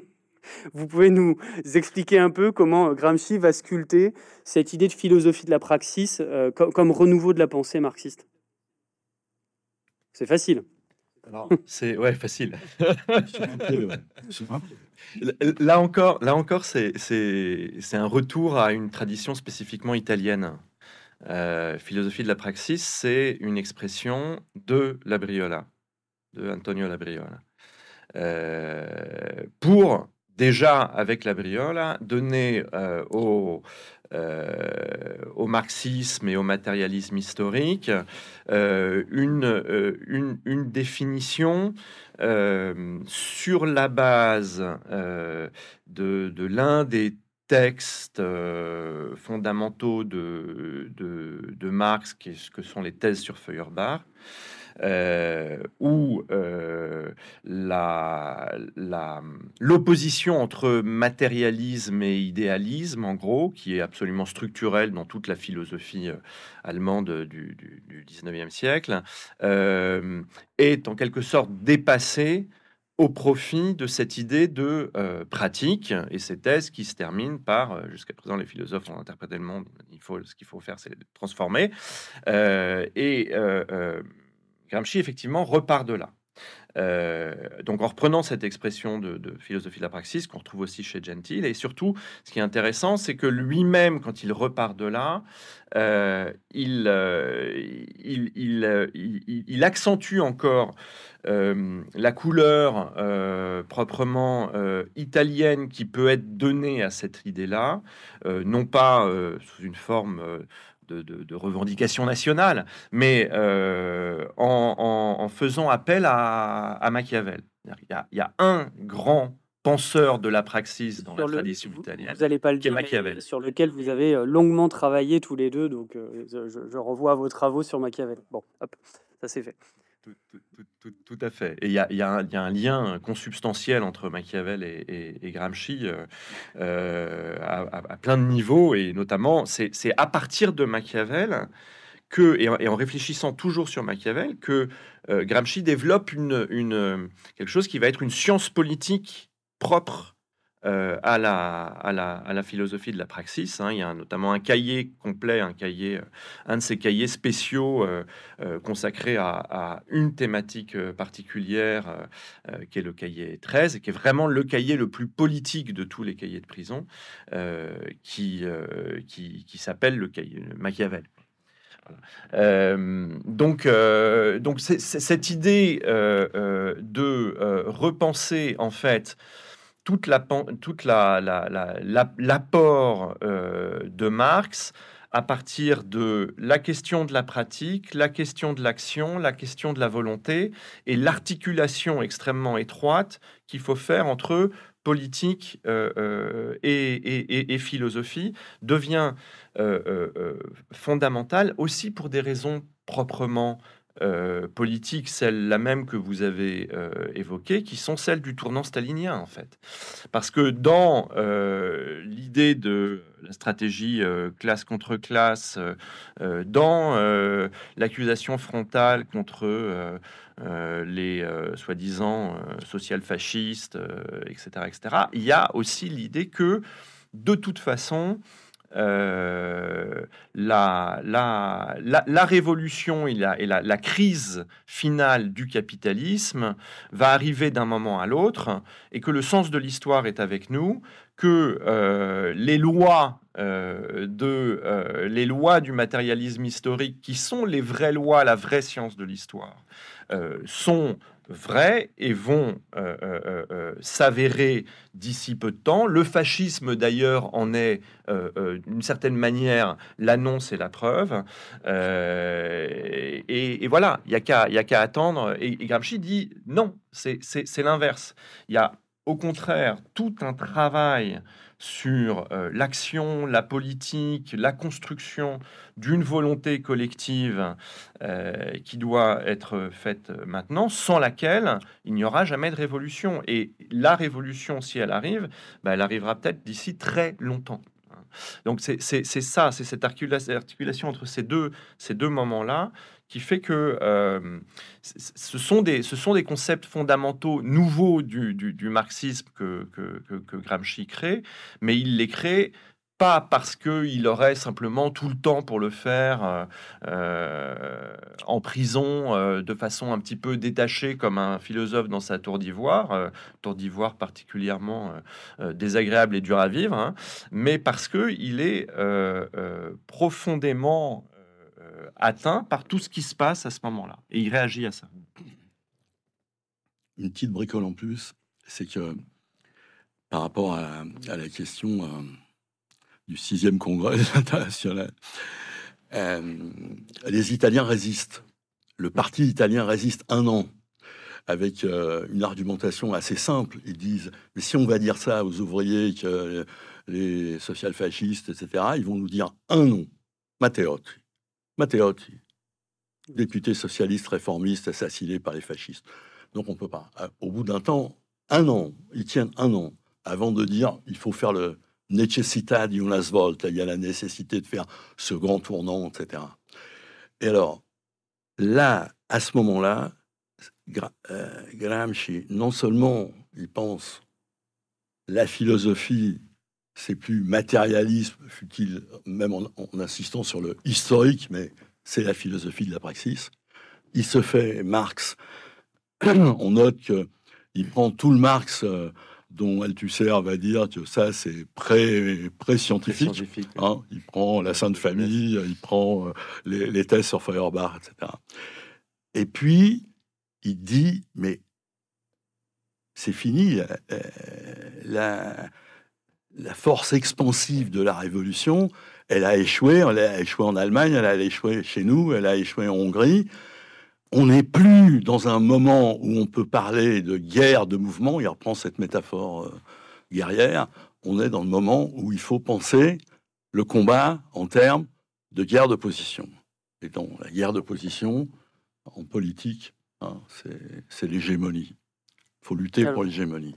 vous pouvez nous expliquer un peu comment euh, Gramsci va sculpter cette idée de philosophie de la praxis euh, comme renouveau de la pensée marxiste? C'est facile. C'est ouais, facile. là encore, là encore c'est un retour à une tradition spécifiquement italienne. Euh, philosophie de la praxis, c'est une expression de Labriola, de Antonio Labriola. Euh, pour déjà avec Labriola donner euh, au euh, au marxisme et au matérialisme historique euh, une, euh, une, une, définition sur la base de, l'un des textes fondamentaux de, de, de Marx, qui est, que sont les thèses sur Feuerbach, euh, où euh, l'opposition entre matérialisme et idéalisme, en gros, qui est absolument structurelle dans toute la philosophie euh, allemande du, du, 19e siècle, est en quelque sorte dépassée au profit de cette idée de pratique et ces thèses qui se terminent par, jusqu'à présent, les philosophes ont interprété le monde, il faut, ce qu'il faut faire, c'est transformer. et Gramsci, effectivement, repart de là. Euh, donc en reprenant cette expression de, philosophie de la praxis qu'on retrouve aussi chez Gentil, et surtout, ce qui est intéressant, c'est que lui-même, quand il repart de là, euh, euh, il, accentue encore la couleur proprement italienne qui peut être donnée à cette idée-là, non pas sous une forme de, revendication nationale, mais euh, en, faisant appel à, Machiavel. Il y, a, un grand penseur de la praxis dans la tradition italienne. Vous n'allez pas le dire, Machiavel. sur lequel vous avez euh, longuement travaillé tous les deux, donc euh, je, je, revois vos travaux sur Machiavel. Bon, hop, ça c'est fait. Tout, à fait. Et il y, a un lien consubstantiel entre Machiavel et, Gramsci euh, euh, à, plein de niveaux, et notamment, c'est à partir de Machiavel que, et en, réfléchissant toujours sur Machiavel, que euh, Gramsci développe une, quelque chose qui va être une science politique propre euh, à, la, à, la, à, la, philosophie de la praxis. Hein. Il y a notamment un cahier complet, un, cahier, euh, un de ces cahiers spéciaux euh, consacrés à, une thématique particulière, qui est le cahier 13, et qui est vraiment le cahier le plus politique de tous les cahiers de prison, qui, qui, qui s'appelle le cahier Machiavel. donc, donc cette idée de repenser en fait toute la, toute la, l'apport de Marx à partir de la question de la pratique, la question de l'action, la question de la volonté et l'articulation extrêmement étroite qu'il faut faire entre politique euh, euh, et, philosophie devient euh, fondamentale aussi pour des raisons proprement euh, politiques, celles la même que vous avez euh, évoquées, qui sont celles du tournant stalinien en fait. Parce que dans euh, l'idée de la stratégie classe contre classe, dans l'accusation frontale contre les soi-disant social-fascistes, etc., etc., il y a aussi l'idée que de toute façon, euh, la, la, la, révolution et, la, la, crise finale du capitalisme va arriver d'un moment à l'autre et que le sens de l'histoire est avec nous, que euh, les lois euh, de les lois du matérialisme historique, qui sont les vraies lois, la vraie science de l'histoire, sont vrais et vont euh, euh, euh, s'avérer d'ici peu de temps. Le fascisme, d'ailleurs, en est d'une certaine manière l'annonce et la preuve. Et, voilà, il n'y a qu'à attendre. Et, et, Gramsci dit non, c'est l'inverse. Il y a au contraire tout un travail sur euh, l'action, la politique, la construction d'une volonté collective euh, qui doit être faite maintenant, sans laquelle il n'y aura jamais de révolution. Et la révolution, si elle arrive, bah, elle arrivera peut-être d'ici très longtemps. Donc c'est ça, c'est cette articulation entre ces deux moments-là qui fait que euh, ce, sont des, concepts fondamentaux nouveaux du, marxisme que, Gramsci crée, mais il les crée pas parce qu'il aurait simplement tout le temps pour le faire euh, euh, en prison de façon un petit peu détachée comme un philosophe dans sa tour d'ivoire, tour d'ivoire particulièrement désagréable et dur à vivre, hein, mais parce que il est profondément atteint par tout ce qui se passe à ce moment-là. Et il réagit à ça. Une petite bricole en plus, c'est que par rapport à, la question euh, du sixième congrès international, euh, les Italiens résistent. Le parti italien résiste un an avec une argumentation assez simple. Ils disent, mais si on va dire ça aux ouvriers, que les social-fascistes, etc., ils vont nous dire un nom, Matteotti. Matteotti, député socialiste réformiste assassiné par les fascistes. Donc on peut pas. Euh, au bout d'un temps, un an, ils tiennent un an avant de dire il faut faire le necessità di una svolta, il y a la nécessité de faire ce grand tournant, etc. Et alors, là, à ce moment-là, euh, Gramsci, non seulement il pense la philosophie c'est plus matérialisme, fut-il même en, insistant sur le historique, mais c'est la philosophie de la praxis. Il se fait Marx. On note qu'il prend tout le Marx euh, dont Althusser va dire que ça c'est pré-scientifique. Hein. il prend la Sainte Famille, il prend euh, les, les, thèses sur Feuerbach, etc. Et puis il dit mais c'est fini. Euh, la, la force expansive de la révolution, elle a échoué. Elle a échoué en Allemagne, elle a échoué chez nous, elle a échoué en Hongrie. On n'est plus dans un moment où on peut parler de guerre de mouvement. Il reprend cette métaphore euh, guerrière. On est dans le moment où il faut penser le combat en termes de guerre de position. Et donc, la guerre de position en politique, hein, c'est l'hégémonie. Il faut lutter pour l'hégémonie.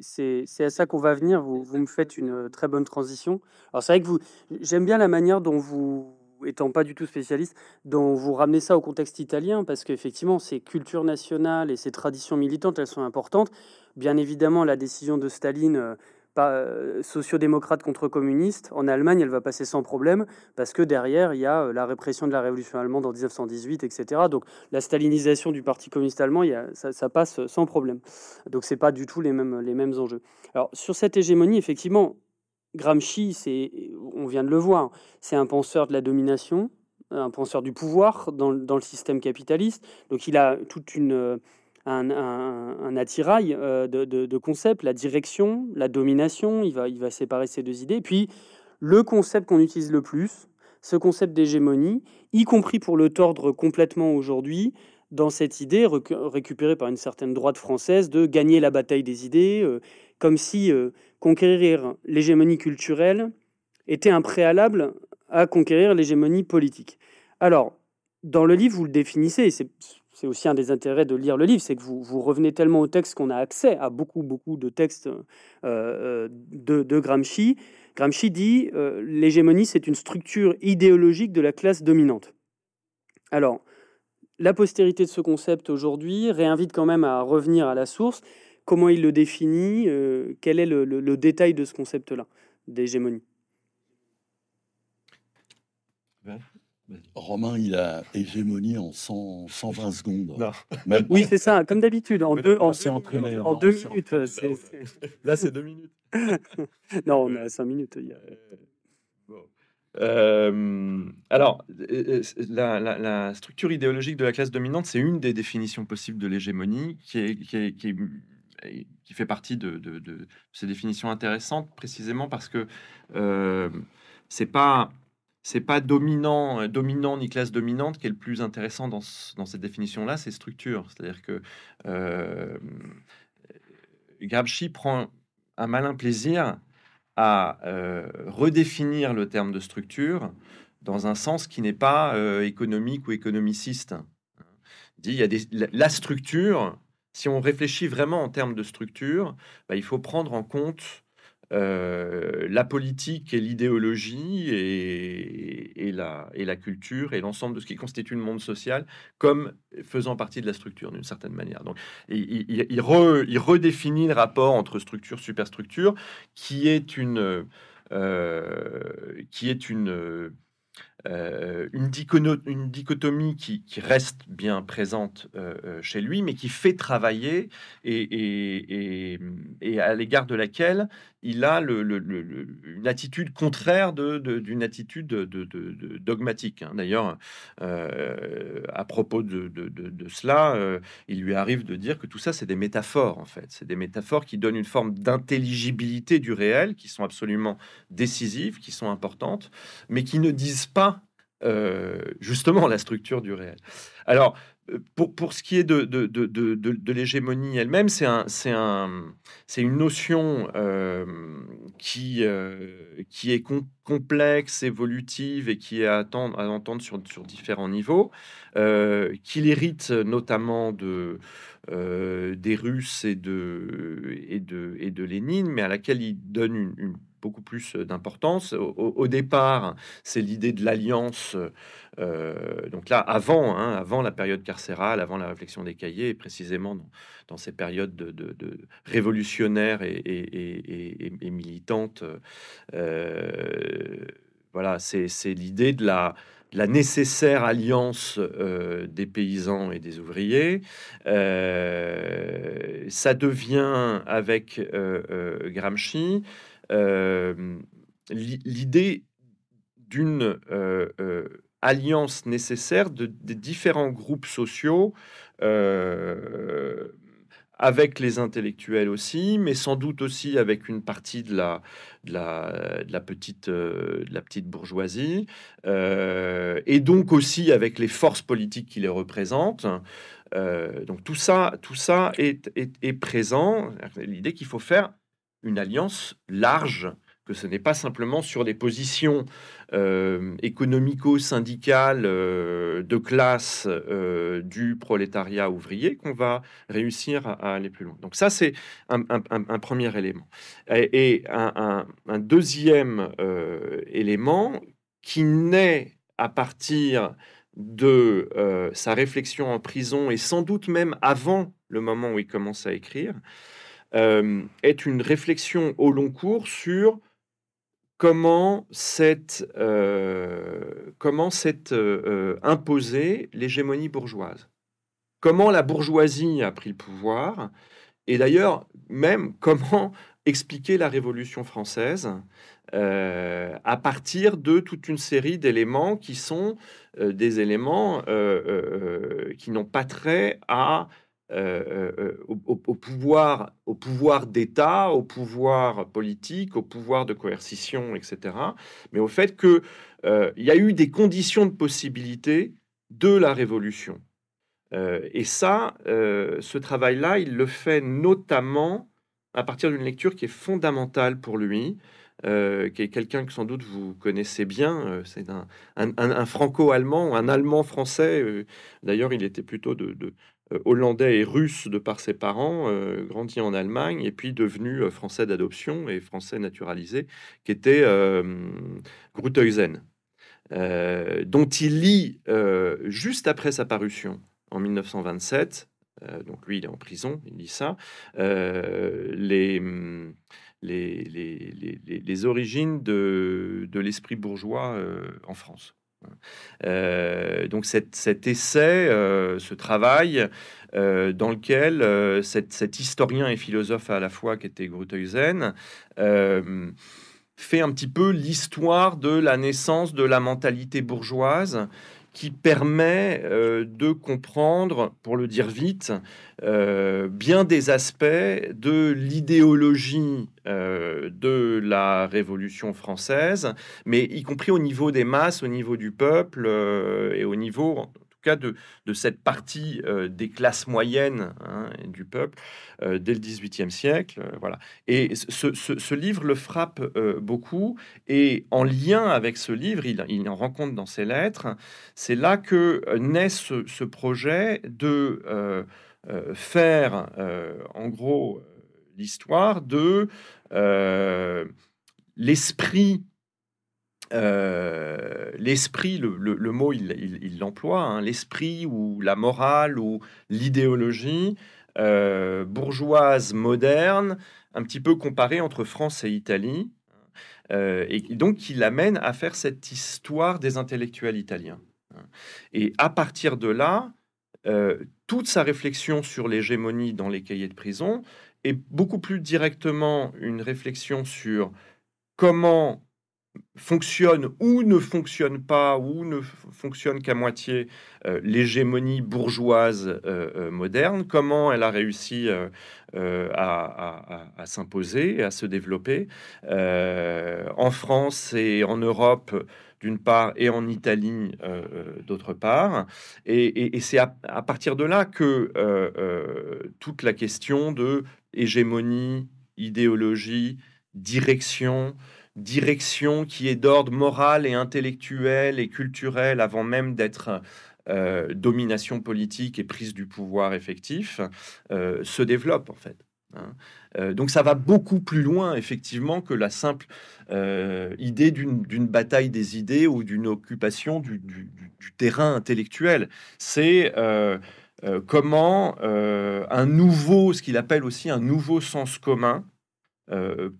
C'est à ça qu'on va venir. Vous, me faites une euh, très bonne transition. Alors c'est vrai que vous, j'aime bien la manière dont vous, étant pas du tout spécialiste, dont vous ramenez ça au contexte italien, parce qu'effectivement, ces cultures nationales et ces traditions militantes, elles sont importantes. Bien évidemment, la décision de Staline euh, sociodémocrate contre communiste, en Allemagne, elle va passer sans problème parce que derrière, il y a euh, la répression de la révolution allemande en 1918, etc. Donc la stalinisation du Parti communiste allemand, il y a, ça, passe sans problème. Donc c'est pas du tout les mêmes, les mêmes enjeux. Alors sur cette hégémonie, effectivement, Gramsci, c'est, on vient de le voir, c'est un penseur de la domination, un penseur du pouvoir dans, dans, le système capitaliste. Donc il a toute une un, attirail de, de, concepts, la direction, la domination, il va, il va séparer ces deux idées. Puis le concept qu'on utilise le plus, ce concept d'hégémonie, y compris pour le tordre complètement aujourd'hui, dans cette idée récupérée par une certaine droite française de gagner la bataille des idées, euh, comme si euh, conquérir l'hégémonie culturelle était un préalable à conquérir l'hégémonie politique. Alors, dans le livre, vous le définissez, c'est aussi un des intérêts de lire le livre, c'est que vous, vous, revenez tellement au texte qu'on a accès à beaucoup, beaucoup de textes euh, de, de, Gramsci. Gramsci dit l'hégémonie, c'est une structure idéologique de la classe dominante. Alors, la postérité de ce concept aujourd'hui réinvite quand même à revenir à la source. Comment il le définit euh, Quel est le, détail de ce concept-là d'hégémonie? Romain, il a hégémonie en 120 secondes. Oui, c'est ça, comme d'habitude, en deux, en, en deux minutes. Là, c'est deux minutes. non, on a cinq minutes. Il euh, alors, euh, la, la, structure idéologique de la classe dominante, c'est une des définitions possibles de l'hégémonie qui, est, qui, qui, qui, fait partie de, de, ces définitions intéressantes, précisément parce que euh, c'est pas c'est pas dominant, dominant ni classe dominante qui est le plus intéressant dans, cette définition-là, c'est structure. C'est-à-dire que euh, prend un malin plaisir à euh, redéfinir le terme de structure dans un sens qui n'est pas euh, économique ou économiciste. Dit il y a des, la, structure, si on réfléchit vraiment en termes de structure, bah, il faut prendre en compte euh, la politique et l'idéologie et, la, et la culture et l'ensemble de ce qui constitue le monde social comme faisant partie de la structure d'une certaine manière. Donc, il, redéfinit le rapport entre structure superstructure qui est une qui est une euh, une, dichotomie qui, reste bien présente chez lui, mais qui fait travailler et, et, à l'égard de laquelle il a le, une attitude contraire d'une de, attitude de, dogmatique. Hein. D'ailleurs, à propos de, cela, il lui arrive de dire que tout ça, c'est des métaphores, en fait. C'est des métaphores qui donnent une forme d'intelligibilité du réel, qui sont absolument décisives, qui sont importantes, mais qui ne disent pas euh, justement la structure du réel. Alors, euh, pour, pour ce qui est de, de, de, de, l'hégémonie elle-même, c'est un, un, une notion euh, qui, qui est complexe, évolutive et qui est à, attendre, à entendre sur, sur différents niveaux, qu'il hérite notamment de, des Russes et de, et, de, et de Lénine, mais à laquelle il donne une, une beaucoup plus euh, d'importance. Au, départ, c'est l'idée de l'alliance. Euh, donc là, avant, hein, avant la période carcérale, avant la réflexion des cahiers, et précisément dans, ces périodes de, révolutionnaires et, militantes, euh, voilà, c'est l'idée de la, nécessaire alliance des paysans et des ouvriers. ça devient avec Gramsci l'idée d'une alliance nécessaire de, des différents groupes sociaux avec les intellectuels aussi, mais sans doute aussi avec une partie de la, de la, petite, de la petite bourgeoisie, et donc aussi avec les forces politiques qui les représentent. donc tout ça, tout ça est, est présent. L'idée qu'il faut faire une alliance large, que ce n'est pas simplement sur des positions euh, économico-syndicales euh, de classe euh, du prolétariat ouvrier qu'on va réussir à, aller plus loin. Donc ça, c'est un, premier élément. Et, un, deuxième élément qui naît à partir de sa réflexion en prison et sans doute même avant le moment où il commence à écrire, euh, est une réflexion au long cours sur comment cette, euh, comment cette euh, imposée l'hégémonie bourgeoise. Comment la bourgeoisie a pris le pouvoir, et d'ailleurs même comment expliquer la Révolution française à partir de toute une série d'éléments qui sont des éléments qui n'ont pas trait à au, pouvoir, au pouvoir d'État, au pouvoir politique, au pouvoir de coercition, etc. Mais au fait qu'il il y a eu des conditions de possibilité de la révolution. et ça, ce travail-là, il le fait notamment à partir d'une lecture qui est fondamentale pour lui, euh, qui est quelqu'un que sans doute vous connaissez bien. Euh, c'est un, franco-allemand, un allemand-français. Euh, d'ailleurs, il était plutôt de, hollandais et russe de par ses parents, grandi en Allemagne et puis devenu français d'adoption et français naturalisé, qui était Gruthuysen, dont il lit juste après sa parution en 1927 donc lui, il est en prison, il lit ça. les, origines de, l'esprit bourgeois euh, en France. Euh, donc cet, essai, euh, ce travail dans lequel cet, historien et philosophe à la fois qui était Gruthuysen fait un petit peu l'histoire de la naissance de la mentalité bourgeoise qui permet de comprendre, pour le dire vite, bien des aspects de l'idéologie euh, de la Révolution française, mais y compris au niveau des masses, au niveau du peuple euh, et au niveau, de, cette partie euh, des classes moyennes hein, du peuple dès le XVIIIe siècle. voilà. Et ce, livre le frappe beaucoup, et en lien avec ce livre, il, en rencontre dans ses lettres, c'est là que naît ce, projet de faire, en gros, l'histoire de euh, l'esprit euh, l'esprit, le, mot, il l'emploie, hein, l'esprit ou la morale ou l'idéologie euh, bourgeoise moderne, un petit peu comparée entre France et Italie, et donc il amène à faire cette histoire des intellectuels italiens. Et à partir de là, toute sa réflexion sur l'hégémonie dans les cahiers de prison et beaucoup plus directement une réflexion sur comment fonctionne ou ne fonctionne pas ou ne fonctionne qu'à moitié euh, l'hégémonie bourgeoise euh, euh, moderne, comment elle a réussi à, s'imposer et à se développer en France et en Europe d'une part, et en Italie d'autre part. Et, c'est à, partir de là que toute la question de hégémonie, idéologie, direction, direction qui est d'ordre moral et intellectuel et culturel avant même d'être domination politique et prise du pouvoir effectif, se développe en fait. Hein. Euh, donc ça va beaucoup plus loin, effectivement, que la simple euh, idée d'une bataille des idées ou d'une occupation du, terrain intellectuel. C'est euh, comment un nouveau, ce qu'il appelle aussi un nouveau sens commun,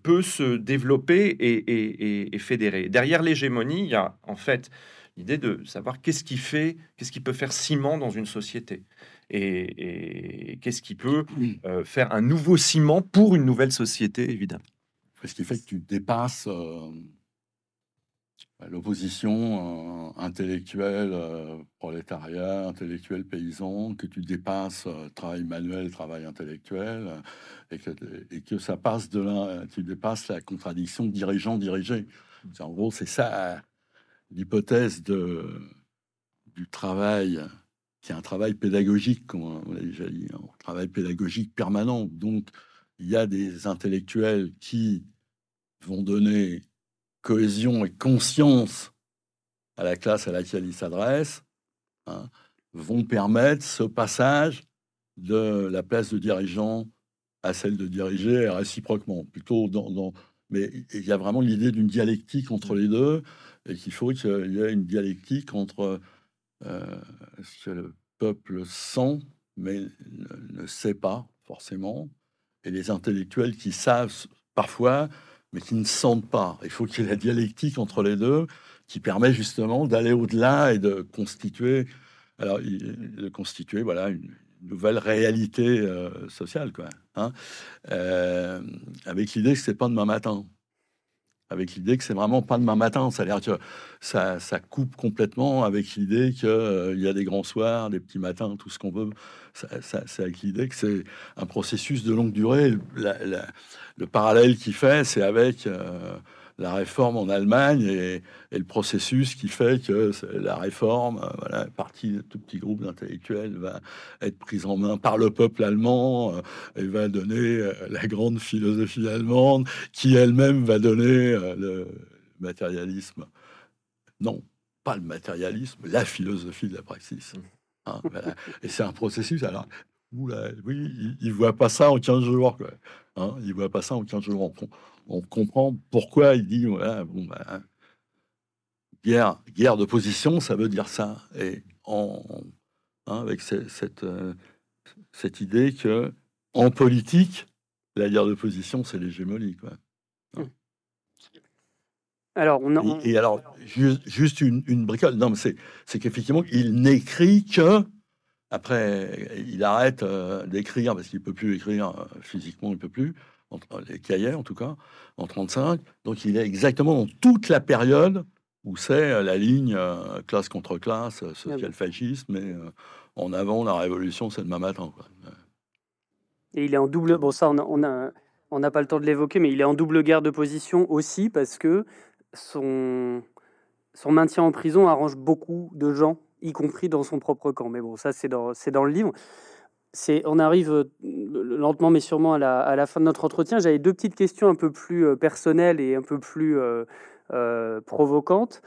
peut se développer et, et fédérer. Derrière l'hégémonie, il y a en fait l'idée de savoir qu'est-ce qui fait, qu'est-ce qui peut faire ciment dans une société et, qu'est-ce qui peut euh, faire un nouveau ciment pour une nouvelle société, évidemment. Ce qui fait que tu dépasses euh, l'opposition euh, intellectuelle, prolétariat, intellectuel paysan, que tu dépasses travail manuel, travail intellectuel, et que, et que ça passe de là, tu dépasses la contradiction dirigeant-dirigé. En gros, c'est ça l'hypothèse du travail qui un travail pédagogique, comme on l'a déjà dit, un travail pédagogique permanent. Donc, il y a des intellectuels qui vont donner cohésion et conscience à la classe à laquelle ils s'adressent, hein, vont permettre ce passage de la place de dirigeant à celle de diriger réciproquement. Plutôt dans, mais il y a vraiment l'idée d'une dialectique entre les deux et qu'il faut qu'il y ait une dialectique entre euh, ce que le peuple sent, mais ne, sait pas forcément, et les intellectuels qui savent parfois, mais qui ne sentent pas. Il faut qu'il y ait la dialectique entre les deux qui permet justement d'aller au-delà et de constituer, alors, de constituer voilà, une, nouvelle réalité euh, sociale, quoi. Hein euh, avec l'idée que c'est pas demain matin. Avec l'idée que c'est vraiment pas demain matin. Ça, dire que ça, ça coupe complètement avec l'idée qu'il euh, y a des grands soirs, des petits matins, tout ce qu'on veut. c'est avec l'idée que c'est un processus de longue durée. le parallèle qu'il fait, c'est avec euh, la réforme en Allemagne et, le processus qui fait que la réforme, euh, voilà, partie de tout petit groupe d'intellectuels va être prise en main par le peuple allemand euh, et va donner euh, la grande philosophie allemande qui elle-même va donner le matérialisme. Non, pas le matérialisme, la philosophie de la praxis. Hein, et c'est un processus. Alors, oula, oui, il ne voit pas ça en 15 jours. Quoi. Hein, il ne voit pas ça en 15 jours on comprend pourquoi il dit voilà, bon, ben, guerre, guerre de position, ça veut dire ça. Et en, hein, avec cette, euh, cette idée que en politique, la guerre de position, c'est l'hégémonie. Quoi. Hum. Alors, on, Et, alors, juste, une, une, bricole. Non, mais c'est qu'effectivement, il n'écrit que. Après, il arrête euh, d'écrire parce qu'il peut plus écrire euh, physiquement, il peut plus les cahiers en tout cas, en 35. Donc il est exactement dans toute la période où c'est euh, la ligne euh, classe contre classe, euh, social-fascisme, mais en avant, la révolution, c'est demain matin. Quoi. Et il est en double. Bon, ça, on n'a on a, pas le temps de l'évoquer, mais il est en double guerre de position aussi parce que son, son maintien en prison arrange beaucoup de gens, y compris dans son propre camp. Mais bon, ça, c'est dans, dans le livre on arrive euh, lentement mais sûrement à la, fin de notre entretien. J'avais deux petites questions un peu plus euh, personnelles et un peu plus euh, provocantes.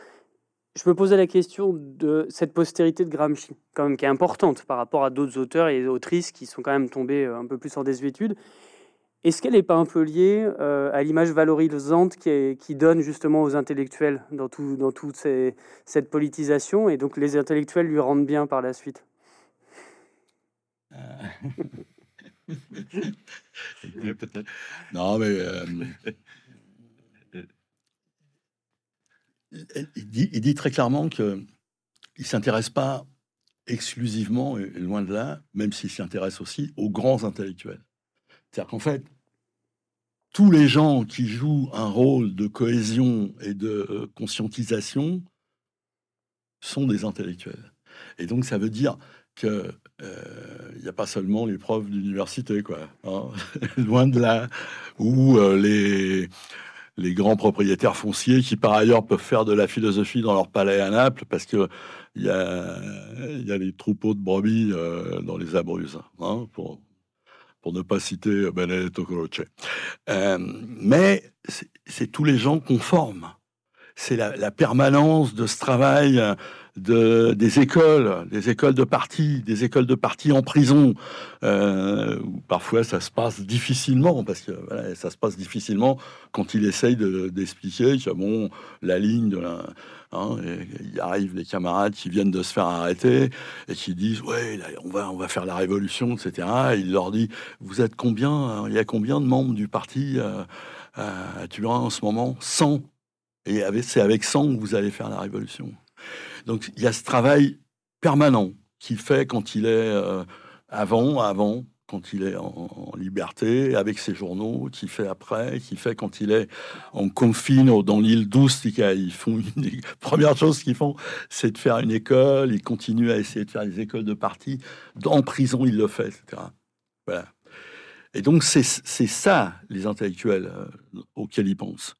Je me posais la question de cette postérité de Gramsci, quand même, qui est importante par rapport à d'autres auteurs et autrices qui sont quand même tombés un peu plus en désuétude. Est-ce qu'elle n'est pas un peu liée à l'image valorisante qui, donne justement aux intellectuels dans toute cette politisation et donc les intellectuels lui rendent bien par la suite? Euh. non, mais euh, il, dit, très clairement que il s'intéresse pas exclusivement, et loin de là, même s'il s'intéresse aussi aux grands intellectuels. C'est-à-dire qu'en fait, tous les gens qui jouent un rôle de cohésion et de euh, conscientisation sont des intellectuels. Et donc, ça veut dire que il n'y a pas seulement les profs d'université, quoi. Hein. Loin de là, ou euh, les, les grands propriétaires fonciers qui, par ailleurs, peuvent faire de la philosophie dans leur palais à Naples parce que il y a, y a les troupeaux de brebis euh, dans les Abruzzes, hein, pour, pour ne pas citer Benedetto Croce. Euh, mais c'est tous les gens qu'on forme. C'est la, permanence de ce travail de, des écoles, des écoles de parti, des écoles de parti en prison, euh, où parfois ça se passe difficilement, parce que ça se passe difficilement quand il essaye d'expliquer que bon, la ligne de la, hein, il arrive des camarades qui viennent de se faire arrêter et qui disent ouais, on va on va faire la révolution, etc. il leur dit vous êtes combien hein, Il y a combien de membres du parti euh, euh, tu vois en ce moment? 100 et c'est avec 100 que vous allez faire la révolution. Donc il y a ce travail permanent qu'il fait quand il est euh, avant, avant, quand il est en, liberté, avec ses journaux, qu'il fait après, qu'il fait quand il est en confine dans l'île douce. Ils font première chose qu'ils font, c'est de faire une école. Ils continuent à essayer de faire des écoles de parti. En prison, il le fait, etc. Voilà. Et donc c'est ça les intellectuels euh, auxquels ils pensent.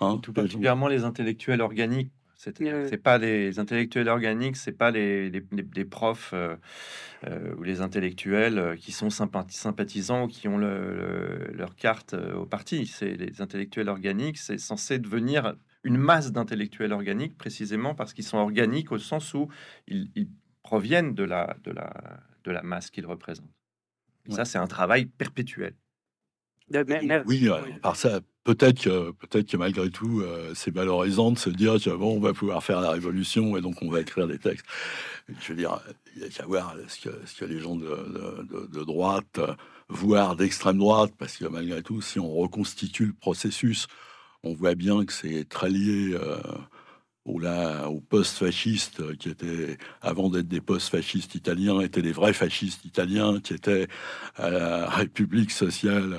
Hein, Tout particulièrement les intellectuels organiques c'est pas les intellectuels organiques, c'est pas les, les, profs euh, euh, ou les intellectuels euh, qui sont sympathisants ou qui ont leur carte au parti. C'est les intellectuels organiques, c'est censé devenir une masse d'intellectuels organiques précisément parce qu'ils sont organiques au sens où ils, proviennent de la, de, la, de la masse qu'ils représentent. Ça, c'est un travail perpétuel. Oui, par ça, peut-être que, peut-être que malgré tout, euh, c'est valorisant de se dire que bon, on va pouvoir faire la révolution et donc on va écrire des textes. Je veux dire, il y a qu'à voir ce que, ce que les gens de, droite, voire d'extrême droite, parce que malgré tout, si on reconstitue le processus, on voit bien que c'est très lié euh, ou là, aux post-fascistes euh, qui étaient, avant d'être des post-fascistes italiens, étaient des vrais fascistes italiens qui étaient à la République sociale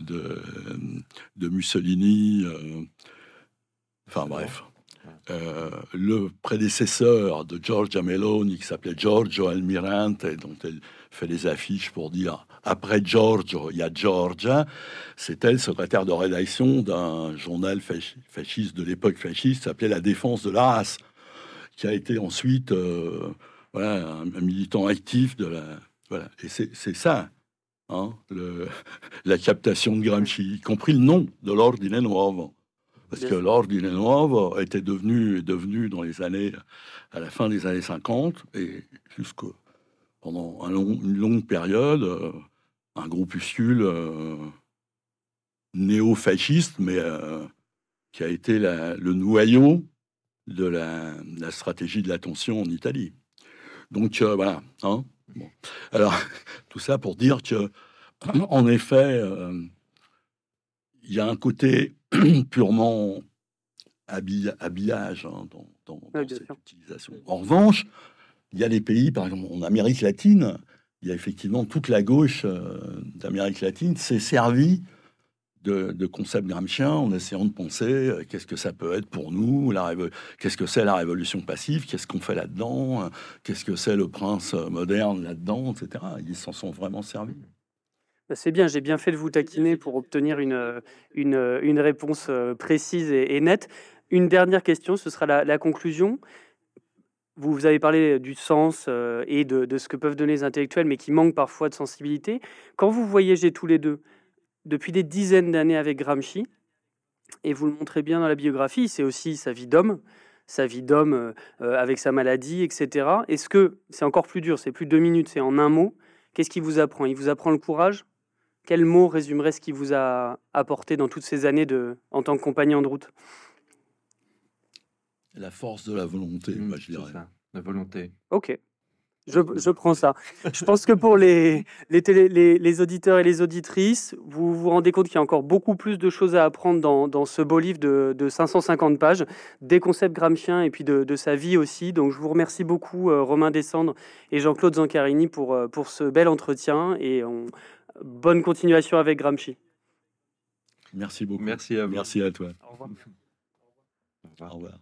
de, de Mussolini. Euh, Enfin bref. Euh, le prédécesseur de Giorgia Meloni, qui s'appelait Giorgio Almirante, dont elle fait les affiches pour dire après Giorgio, il y a Georgia, c'était le secrétaire de rédaction d'un journal fasciste de l'époque fasciste, s'appelait La Défense de la race, qui a été ensuite euh, voilà, un, militant actif de la. Voilà. Et c'est ça, hein, le, la captation de Gramsci, y compris le nom de l'Ordine Nuovo. Parce que l'Ordine Nuovo était devenu, devenu dans les années, à la fin des années 50 et jusqu'au pendant un long, une longue période, euh, un groupuscule euh, néo-fasciste, mais euh, qui a été le noyau de la, stratégie de l'attention en Italie. Donc voilà. Hein Alors tout ça pour dire que, en effet, il y a un côté purement habillage hein, dans, cette utilisation. En revanche, il y a des pays, par exemple en Amérique latine, il y a effectivement toute la gauche euh, d'Amérique latine s'est servie de, concepts gramsciens en essayant de penser euh, qu'est-ce que ça peut être pour nous, qu'est-ce que c'est la révolution passive, qu'est-ce qu'on fait là-dedans, qu'est-ce que c'est le prince moderne là-dedans, etc. Ils s'en sont vraiment servis. Bah, c'est bien, j'ai bien fait de vous taquiner pour obtenir une, une, réponse euh, précise et, nette. Une dernière question, ce sera la, conclusion. Vous, avez parlé du sens euh, et de, ce que peuvent donner les intellectuels, mais qui manquent parfois de sensibilité. Quand vous voyagez tous les deux depuis des dizaines d'années avec Gramsci, et vous le montrez bien dans la biographie, c'est aussi sa vie d'homme, sa vie d'homme euh, avec sa maladie, etc. Est-ce que c'est encore plus dur, c'est plus deux minutes, c'est en un mot Qu'est-ce qui vous apprend? Il vous apprend le courage, quel mot résumerait ce qui vous a apporté dans toutes ces années de, en tant que compagnon de route? La force de la volonté, mmh, je dirais. la volonté. Ok. Je, prends ça. Je pense que pour les, les, les, auditeurs et les auditrices, vous vous rendez compte qu'il y a encore beaucoup plus de choses à apprendre dans, dans ce beau livre de, de, 550 pages, des concepts gramsciens et puis de, de, sa vie aussi. Donc je vous remercie beaucoup, euh, Romain Descendre et Jean-Claude Zancarini, pour, euh, pour ce bel entretien. Et on, bonne continuation avec Gramsci. Merci beaucoup. Merci à Merci à toi. Au revoir. Au revoir.